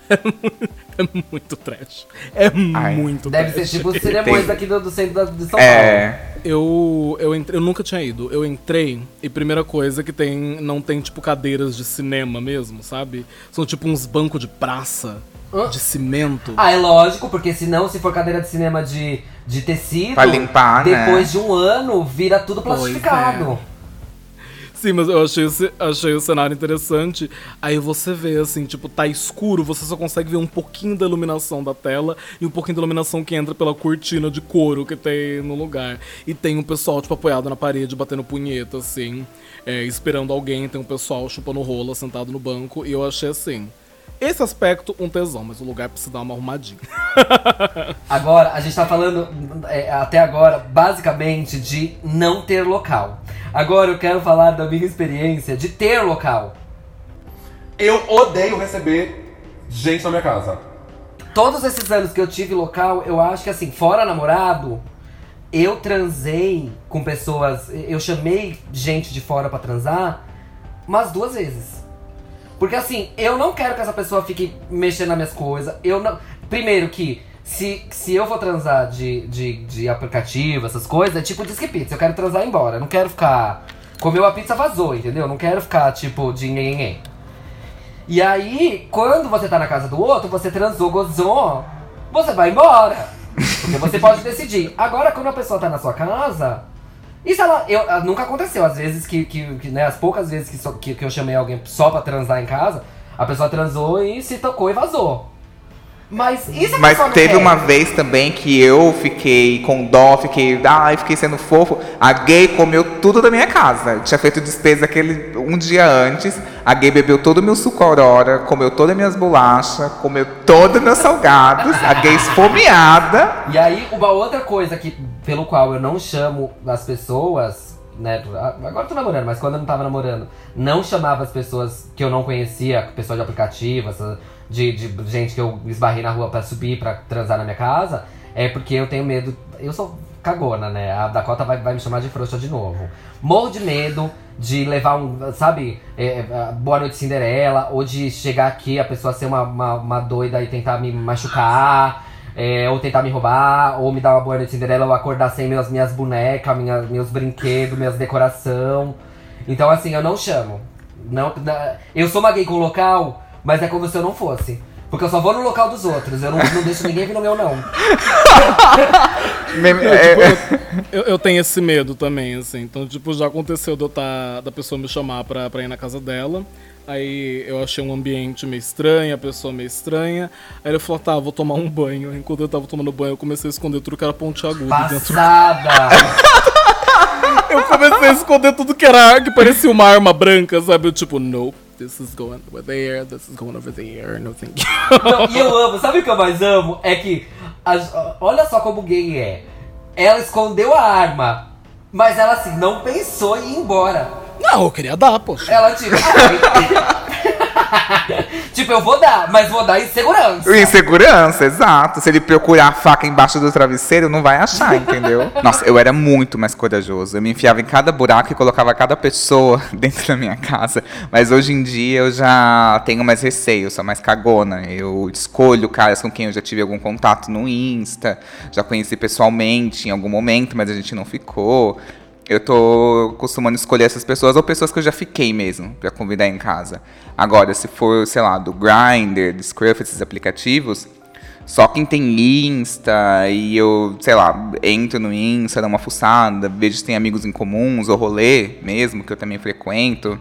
é muito trash. É Ai. muito Deve trash. ser tipo os cinemões Tem- daqui do, do centro da- de São Paulo. É. Eu, eu, entrei, eu nunca tinha ido. Eu entrei e primeira coisa que tem. Não tem tipo cadeiras de cinema mesmo, sabe? São tipo uns bancos de praça Hã? de cimento. Ah, é lógico, porque senão, se for cadeira de cinema de, de tecido, Pra limpar, né? depois de um ano, vira tudo Pois plastificado. Sim, mas eu achei, achei o cenário interessante. Aí você vê, assim, tipo, tá escuro, você só consegue ver um pouquinho da iluminação da tela e um pouquinho da iluminação que entra pela cortina de couro que tem no lugar. E tem um pessoal, tipo, apoiado na parede, batendo punheta, assim, é, esperando alguém. Tem um pessoal chupando rola, sentado no banco. E eu achei, assim, esse aspecto um tesão, mas o lugar precisa dar uma arrumadinha. Agora, a gente tá falando é, até agora, basicamente, de não ter local. Agora eu quero falar da minha experiência de ter local. Eu odeio receber gente na minha casa. Todos esses anos que eu tive local, eu acho que assim, fora namorado, eu transei com pessoas, eu chamei gente de fora pra transar umas duas vezes. Porque assim, eu não quero que essa pessoa fique mexendo nas minhas coisas. Eu não. Primeiro que. Se, se eu vou transar de, de, de aplicativo, essas coisas, é tipo disque pizza. Eu quero transar e ir embora. Eu não quero ficar. Comeu a pizza, vazou, entendeu? Eu não quero ficar tipo de nhenhenhen. E aí, quando você tá na casa do outro, você transou, gozou, você vai embora. Porque você pode decidir. Agora, quando a pessoa tá na sua casa. Isso ela. Eu, nunca aconteceu. Às vezes que, que, que, né, as poucas vezes que, que, que eu chamei alguém só pra transar em casa, a pessoa transou e se tocou e vazou. Mas se a Mas teve quer? uma vez também que eu fiquei com dó, fiquei, ai, fiquei sendo fofo. A gay comeu tudo da minha casa. Tinha feito despesa aquele um dia antes. A gay bebeu todo o meu suco aurora, comeu todas as minhas bolachas, comeu todos os meus salgados. A gay esfomeada. E aí, uma outra coisa que, pelo qual eu não chamo as pessoas, né? Agora eu tô namorando, mas quando eu não tava namorando, não chamava as pessoas que eu não conhecia, pessoas de aplicativo, de, de gente que eu esbarrei na rua pra subir, pra transar na minha casa, é porque eu tenho medo. Eu sou cagona, né? A Dakota vai, vai me chamar de frouxa de novo. Morro de medo de levar um, sabe, é, é, Boa Noite Cinderela, ou de chegar aqui a pessoa ser uma, uma, uma doida e tentar me machucar. É, ou tentar me roubar, ou me dar uma boa noite Cinderela, ou acordar sem meus, minhas bonecas, minha, meus brinquedos, minhas decoração. Então, assim, eu não chamo. Não, eu sou uma gay com local, mas é como se eu não fosse. Porque eu só vou no local dos outros, eu não, não deixo ninguém vir no meu, não. Eu, é- tipo, eu, eu tenho esse medo também, assim. Então, tipo, já aconteceu de eu tá, da pessoa me chamar pra, pra ir na casa dela. Aí eu achei um ambiente meio estranho, a pessoa meio estranha. Aí ele falou, tá, vou tomar um banho. Enquanto eu tava tomando banho, eu comecei a esconder tudo que era pontiagudo dentro. Passada! Eu comecei a esconder tudo que era que parecia uma arma branca, sabe? Eu, tipo, nope, this is going over there, this is going over there, no thank you. Não, e eu amo, sabe o que eu mais amo? É que, as- olha só como gay é. Ela escondeu a arma, mas ela assim, não pensou em ir embora. Não, eu queria dar, poxa. Ela tipo. tipo, eu vou dar, mas vou dar em segurança. Insegurança, exato. Se ele procurar a faca embaixo do travesseiro, não vai achar, entendeu? Nossa, eu era muito mais corajoso. Eu me enfiava em cada buraco e colocava cada pessoa dentro da minha casa. Mas hoje em dia eu já tenho mais receio, sou mais cagona. Eu escolho caras com quem eu já tive algum contato no Insta, já conheci pessoalmente em algum momento, mas a gente não ficou. Eu tô costumando escolher essas pessoas ou pessoas que eu já fiquei mesmo pra convidar em casa. Agora, se for, sei lá, do Grindr, do Scruff, esses aplicativos, só quem tem Insta e eu, sei lá, entro no Insta, dou uma fuçada, vejo se tem amigos em comuns ou rolê mesmo, que eu também frequento.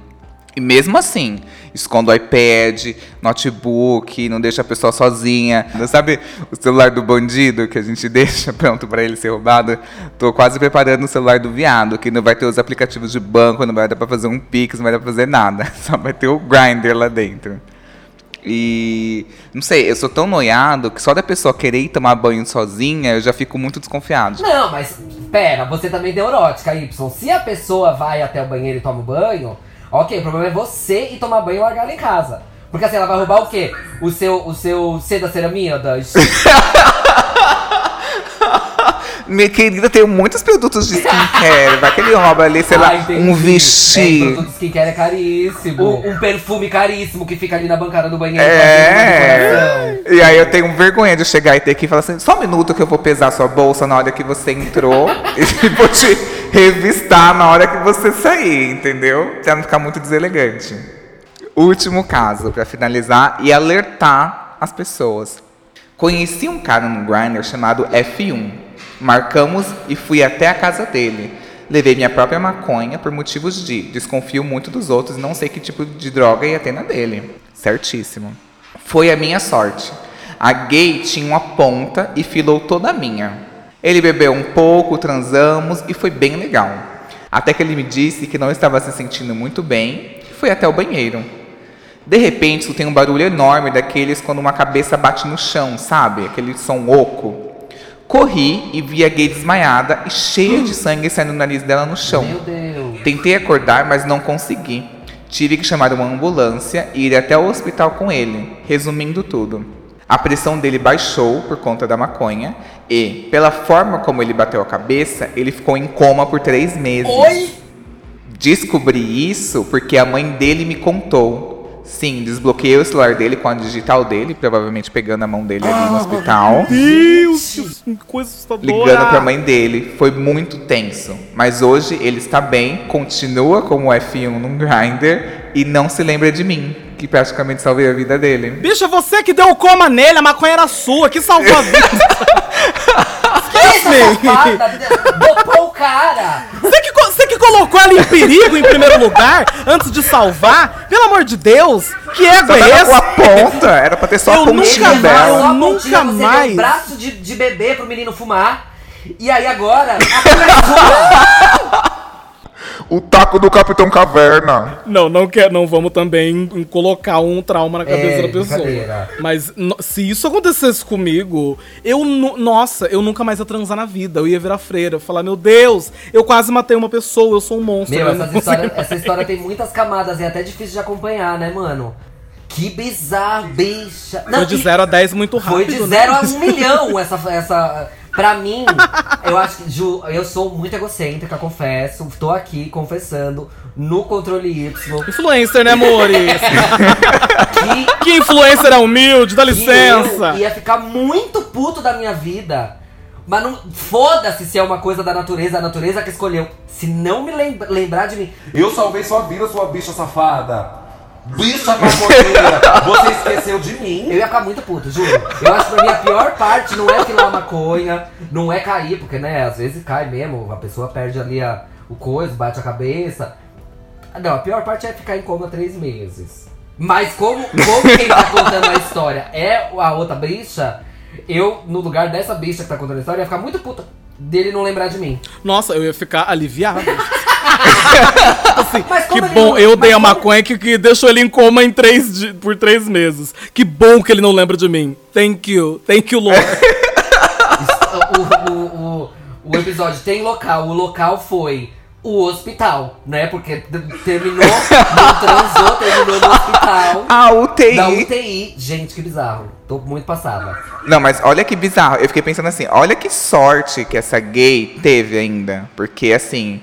E mesmo assim, escondo o iPad, notebook, não deixa a pessoa sozinha. Sabe o celular do bandido que a gente deixa pronto para ele ser roubado? Tô quase preparando o celular do viado, que não vai ter os aplicativos de banco, não vai dar para fazer um Pix, não vai dar pra fazer nada. Só vai ter o Grindr lá dentro. E não sei, eu sou tão noiado que só da pessoa querer ir tomar banho sozinha, eu já fico muito desconfiado. Não, mas pera, você também tem neurótica, Y. Se a pessoa vai até o banheiro e toma um banho, ok, o problema é você ir tomar banho e largar ela em casa. Porque assim, ela vai roubar o quê? O seu, o seu C da ceramida? Minha querida, tenho muitos produtos de skincare. Vai que ele rouba ali, sei lá, entendi. um É, vestido. produto de skincare é caríssimo. Um, um perfume caríssimo que fica ali na bancada do banheiro. É. E aí eu tenho vergonha de chegar e ter que falar assim, só um minuto que eu vou pesar sua bolsa na hora que você entrou e vou te revistar na hora que você sair, entendeu? Pra não ficar muito deselegante. Último caso, pra finalizar e alertar as pessoas. Conheci um cara no Grindr chamado F1. Marcamos e fui até a casa dele. Levei minha própria maconha por motivos de desconfio muito dos outros não sei que tipo de droga ia ter na dele. Certíssimo. Foi a minha sorte. A gay tinha uma ponta e filou toda a minha. Ele bebeu um pouco, transamos e foi bem legal. Até que ele me disse que não estava se sentindo muito bem e foi até o banheiro. De repente, escutei um barulho enorme daqueles quando uma cabeça bate no chão, sabe? Aquele som oco. Corri e vi a gay desmaiada e cheia de sangue saindo do nariz dela no chão. Meu Deus. Tentei acordar, mas não consegui. Tive que chamar uma ambulância e ir até o hospital com ele. Resumindo tudo, a pressão dele baixou por conta da maconha e, pela forma como ele bateu a cabeça, ele ficou em coma por três meses. Oi? Descobri isso porque a mãe dele me contou. Sim, desbloqueei o celular dele com a digital dele, provavelmente pegando a mão dele ali no hospital. Deus, que coisa assustadora. Ligando pra mãe dele. Foi muito tenso. Mas hoje ele está bem, continua como F1 num grinder e não se lembra de mim, que praticamente salvei a vida dele. Bicha, você que deu o coma nele, a maconha era sua, que salvou a vida. Essa safada dopou o cara! Você que, você que colocou ela em perigo em primeiro lugar, antes de salvar? Pelo amor de Deus, que ego é esse? com a ponta, era pra ter só Eu a pontinha nunca mais- dela. Só a nunca você deu mais. um braço de, de bebê pro menino fumar. E aí agora, a é. O taco do Capitão Caverna. Não, não quer, não vamos também colocar um trauma na cabeça É, da pessoa. Mas no- se isso acontecesse comigo, eu nossa, eu nunca mais ia transar na vida. Eu ia virar freira, falar, meu Deus, eu quase matei uma pessoa, eu sou um monstro. Meu, essas consigo história, essa história tem muitas camadas e é até difícil de acompanhar, né, mano? Que bizarro, bicha. Não, Foi de e 0 a 10 muito rápido. Foi de né? zero a um milhão essa, essa. Pra mim, eu acho que. Ju, eu sou muito egocêntrica, confesso. Tô aqui confessando no controle Y. Influencer, né, amores? Que que influencer é humilde, dá que licença. eu ia ficar muito puto da minha vida. Mas não. Foda-se se é uma coisa da natureza, a natureza que escolheu. Se não me lembra- lembrar de mim. Eu salvei sua vida, sua bicha safada. Bicha maconheira, você esqueceu de mim. Eu ia ficar muito puto, juro. Eu acho que pra mim a pior parte não é filar maconha, não é cair, porque né, às vezes cai mesmo, a pessoa perde ali a, o coisa, bate a cabeça. Não, a pior parte é ficar em coma três meses. Mas como, como quem tá contando a história é a outra bicha, eu, no lugar dessa bicha que tá contando a história, ia ficar muito puta dele não lembrar de mim. Nossa, eu ia ficar aliviado. Assim, que bom, não- eu mas dei a como- maconha que, que deixou ele em coma em três di- por três meses. Que bom que ele não lembra de mim. Thank you. Thank you, Lord. o, o, o, o episódio tem local, o local foi o hospital, né? Porque terminou, não transou, terminou no hospital. A UTI. Da UTI. Gente, que bizarro. Tô muito passada. Não, mas olha que bizarro. Eu fiquei pensando assim, olha que sorte que essa gay teve ainda. Porque assim,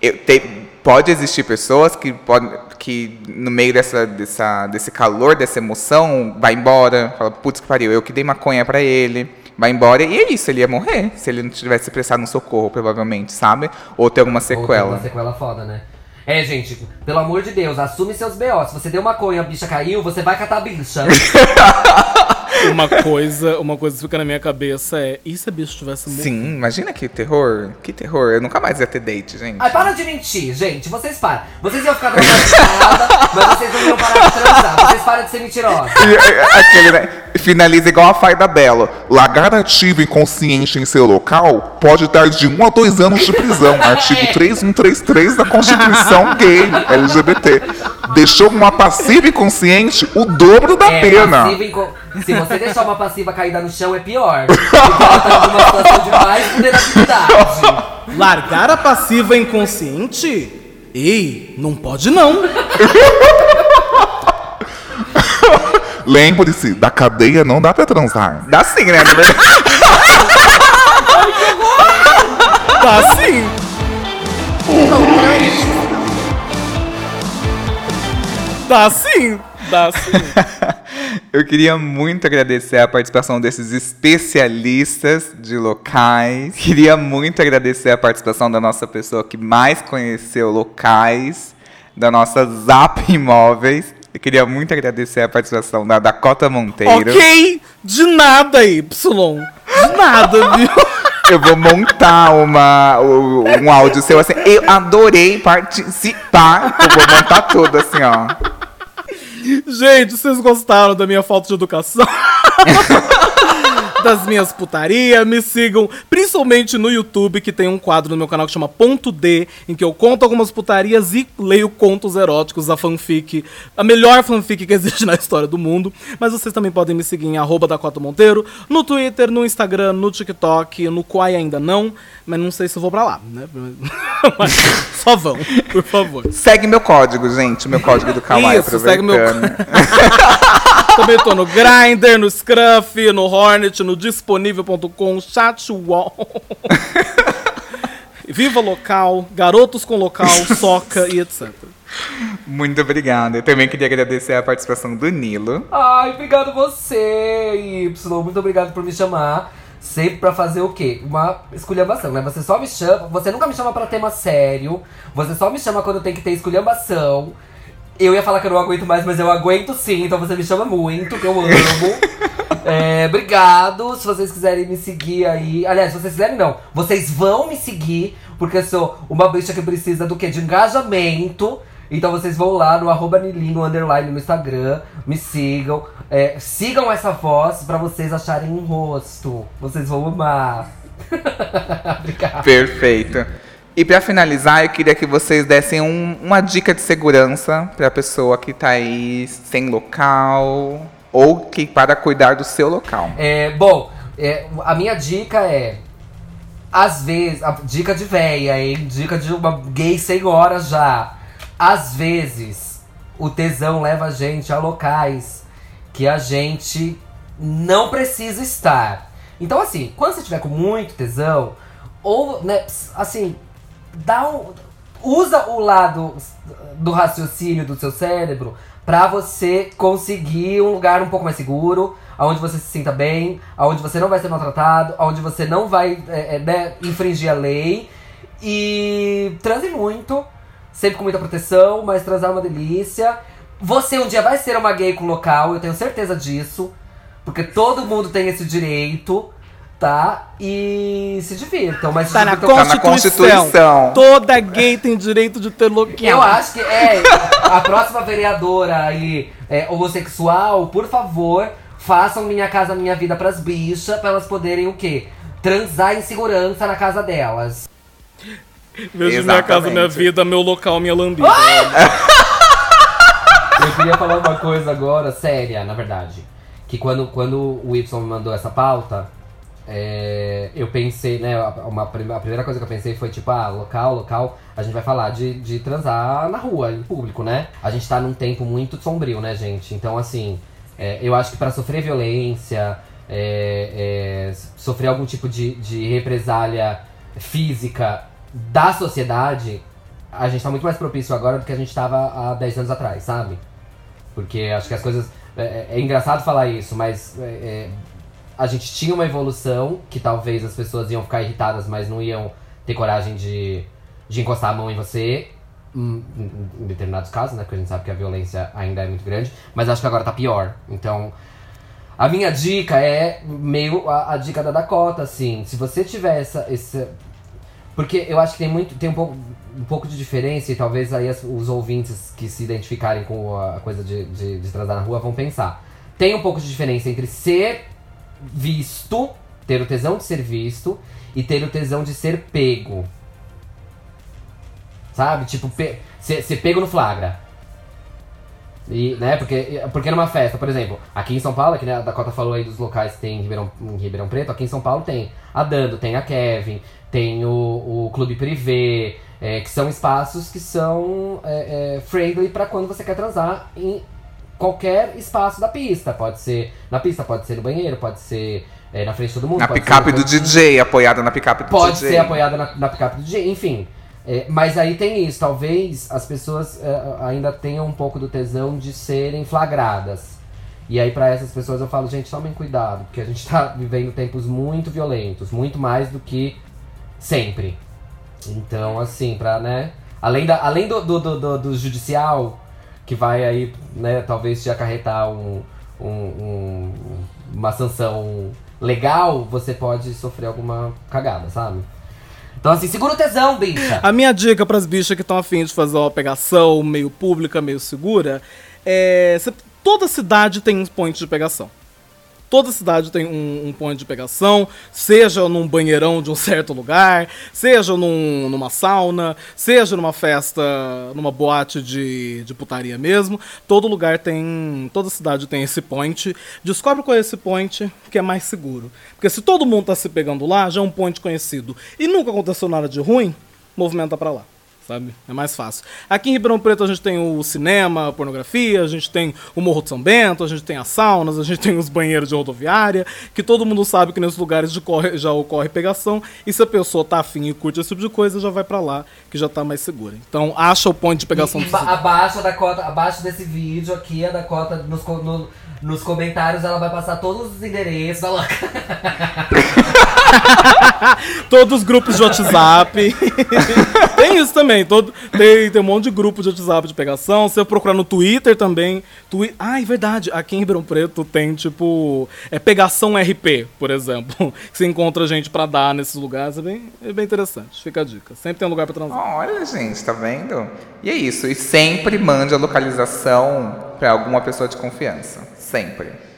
eu te- pode existir pessoas que podem que no meio dessa, dessa, desse calor, dessa emoção, vai embora, fala, putz que pariu, eu que dei maconha pra ele, vai embora, e é isso, ele ia morrer se ele não tivesse prestado um socorro, provavelmente, sabe? Ou ter alguma Ou tem sequela. Uma sequela foda, né? É, gente, pelo amor de Deus, assume seus B.O. Se você deu maconha, a bicha caiu, você vai catar a bicha. uma coisa, uma coisa que fica na minha cabeça é, e se a bicho tivesse morrido? Sim, imagina que terror, que terror, eu nunca mais ia ter date, gente. Ai, para de mentir, gente. Vocês param. Vocês iam ficar traumatizadas, mas vocês não iam parar de transar. Vocês param de ser mentirosos. E, é, Aquele, né? Finaliza igual a Farda Belo. Lagartativa inconsciente em seu local pode dar de 1 a 2 anos de prisão. Artigo 3133 da Constituição Gay LGBT. Deixou uma passiva inconsciente o dobro da É, pena. passiva Se você deixar uma passiva caída no chão, é pior. Porque ela tá numa situação de mais vulnerabilidade. Largar a passiva inconsciente? Ei, não pode não. Lembre-se, da cadeia não dá pra transar. Dá sim, né? Na verdade. Tá sim. Dá sim. Dá sim. Eu queria muito agradecer a participação desses especialistas de locais. Queria muito agradecer a participação da nossa pessoa que mais conheceu locais, da nossa Zap Imóveis. Eu queria muito agradecer a participação da Dakota Monteiro. ok, de nada, Y. De nada, viu? Eu vou montar uma, um áudio seu assim. Eu adorei participar. Eu vou montar tudo assim, ó. Gente, vocês gostaram da minha falta de educação? das minhas putarias, me sigam principalmente no YouTube, que tem um quadro no meu canal que chama Ponto D, em que eu conto algumas putarias e leio contos eróticos, a fanfic, a melhor fanfic que existe na história do mundo. Mas vocês também podem me seguir em arroba Dakota Monteiro, no Twitter, no Instagram, no TikTok, no Quai ainda não, mas não sei se eu vou pra lá, né? Mas só vão, por favor. Segue meu código, gente. Meu código do Kawaii. Isso, segue meu-. Também tô no Grindr, no Scruff, no Hornet, no disponível.com, Chatwall. Viva Local, Garotos com Local, Soca e etc. Muito obrigado. Eu também queria agradecer a participação do Nilo. Ai, obrigado você, Y. Muito obrigado por me chamar. Sempre pra fazer o quê? Uma esculhambação, né? Você só me chama. Você nunca me chama pra tema sério. Você só me chama quando tem que ter esculhambação. Eu ia falar que eu não aguento mais, mas eu aguento sim, então você me chama muito, que eu amo. É, obrigado. Se vocês quiserem me seguir aí. Aliás, se vocês quiserem, não. Vocês vão me seguir, porque eu sou uma bicha que precisa do quê? De engajamento. Então vocês vão lá no arroba Nilino underline no Instagram, me sigam. É, sigam essa voz pra vocês acharem um rosto. Vocês vão amar. Perfeito. E pra finalizar, eu queria que vocês dessem um- uma dica de segurança pra pessoa que tá aí sem local ou que para cuidar do seu local. É, bom, é, a minha dica é. Às vezes. A dica de véia, hein? Dica de uma gay senhora já. Às vezes, o tesão leva a gente a locais que a gente não precisa estar. Então, assim, quando você tiver com muito tesão, ou, né, assim, dá um. Usa o lado do raciocínio do seu cérebro pra você conseguir um lugar um pouco mais seguro, onde você se sinta bem, onde você não vai ser maltratado, onde você não vai é, é, né, infringir a lei. E transe muito, sempre com muita proteção, mas transar é uma delícia. Você um dia vai ser uma gay com local, eu tenho certeza disso. Porque todo mundo tem esse direito, tá? E se divirtam, mas se Tá na divirtam Tá na Constituição. Constituição. Toda gay tem direito de ter local. eu acho que é a próxima vereadora aí é, homossexual, por favor, façam minha casa minha vida pras bichas pra elas poderem o quê? Transar em segurança na casa delas. Vejo minha casa, minha vida, meu local, minha lambida. Eu queria falar uma coisa agora, séria, na verdade. Que quando, quando o Y me mandou essa pauta, é, eu pensei, né? Uma, a primeira coisa que eu pensei foi tipo, ah, local, local, a gente vai falar de, de transar na rua, em público, né? A gente tá num tempo muito sombrio, né, gente? Então, assim, é, eu acho que pra sofrer violência, é, é, sofrer algum tipo de, de represália física da sociedade, a gente tá muito mais propício agora do que a gente tava há 10 anos atrás, sabe? Porque acho que as coisas. É, é engraçado falar isso, mas é, é, a gente tinha uma evolução que talvez as pessoas iam ficar irritadas, mas não iam ter coragem de, de encostar a mão em você. Em, em- determinados casos, né? Porque a gente sabe que a violência ainda é muito grande. Mas acho que agora tá pior. Então, a minha dica é meio a, a dica da Dakota, assim. Se você tiver essa. Porque eu acho que tem muito. Tem um pouco, um pouco de diferença, e talvez aí as- os ouvintes que se identificarem com a coisa de, de, de transar na rua vão pensar. Tem um pouco de diferença entre ser visto, ter o tesão de ser visto, e ter o tesão de ser pego. Sabe? Tipo, pe ser, ser pego no flagra. E, né, porque, porque numa festa, por exemplo, aqui em São Paulo, que né, a Dakota falou aí dos locais que tem em Ribeirão, em Ribeirão Preto, aqui em São Paulo tem a Dando, tem a Kevin, tem o, o Clube Privé, é, que são espaços que são é, é, friendly pra quando você quer transar em qualquer espaço da pista. Pode ser na pista, pode ser no banheiro, pode ser é, na frente de todo mundo. Na pode picape do. DJ, apoiada na picape do Pode DJ. ser apoiada na, na picape do DJ, enfim. É, mas aí tem isso, talvez as pessoas é, ainda tenham um pouco do tesão de serem flagradas. E aí pra essas pessoas eu falo, gente, tomem cuidado, porque a gente tá vivendo tempos muito violentos, muito mais do que sempre. Então, assim, pra, né? Além, da, além do, do, do, do- do judicial, que vai aí, né, talvez te acarretar um, um- um- uma sanção legal, você pode sofrer alguma cagada, sabe? Então, assim, segura o tesão, bicha! A minha dica pras bichas que estão afim de fazer uma pegação meio pública, meio segura, é. toda cidade tem um point de pegação. Toda cidade tem um, um point de pegação, seja num banheirão de um certo lugar, seja num- numa sauna, seja numa festa, numa boate de, de putaria mesmo. Todo lugar tem. Toda cidade tem esse point. Descobre qual é esse point que é mais seguro. Porque se todo mundo tá se pegando lá, já é um point conhecido. E nunca aconteceu nada de ruim, movimenta pra lá. Sabe? É mais fácil. Aqui em Ribeirão Preto a gente tem o cinema, a pornografia, a gente tem o Morro de São Bento, a gente tem as saunas, a gente tem os banheiros de rodoviária, que todo mundo sabe que nesses lugares de corre- já ocorre pegação, e se a pessoa tá afim e curte esse tipo de coisa, já vai pra lá, que já tá mais segura. Então acha o ponto de pegação E, e do ba- abaixo da cota, abaixo desse vídeo aqui, a Dakota, nos, co- no- nos comentários, ela vai passar todos os endereços. Ela... Todos os grupos de WhatsApp. tem isso também. Todo, tem, tem um monte de grupo de WhatsApp de pegação. Se eu procurar no Twitter também. Twi ah, é verdade. Aqui em Ribeirão Preto tem, tipo, é pegação RP, por exemplo. Que você encontra gente pra dar nesses lugares. É bem, é bem interessante. Fica a dica. Sempre tem um lugar pra transar. Olha, gente, tá vendo? E é isso. E sempre mande a localização pra alguma pessoa de confiança. Sempre.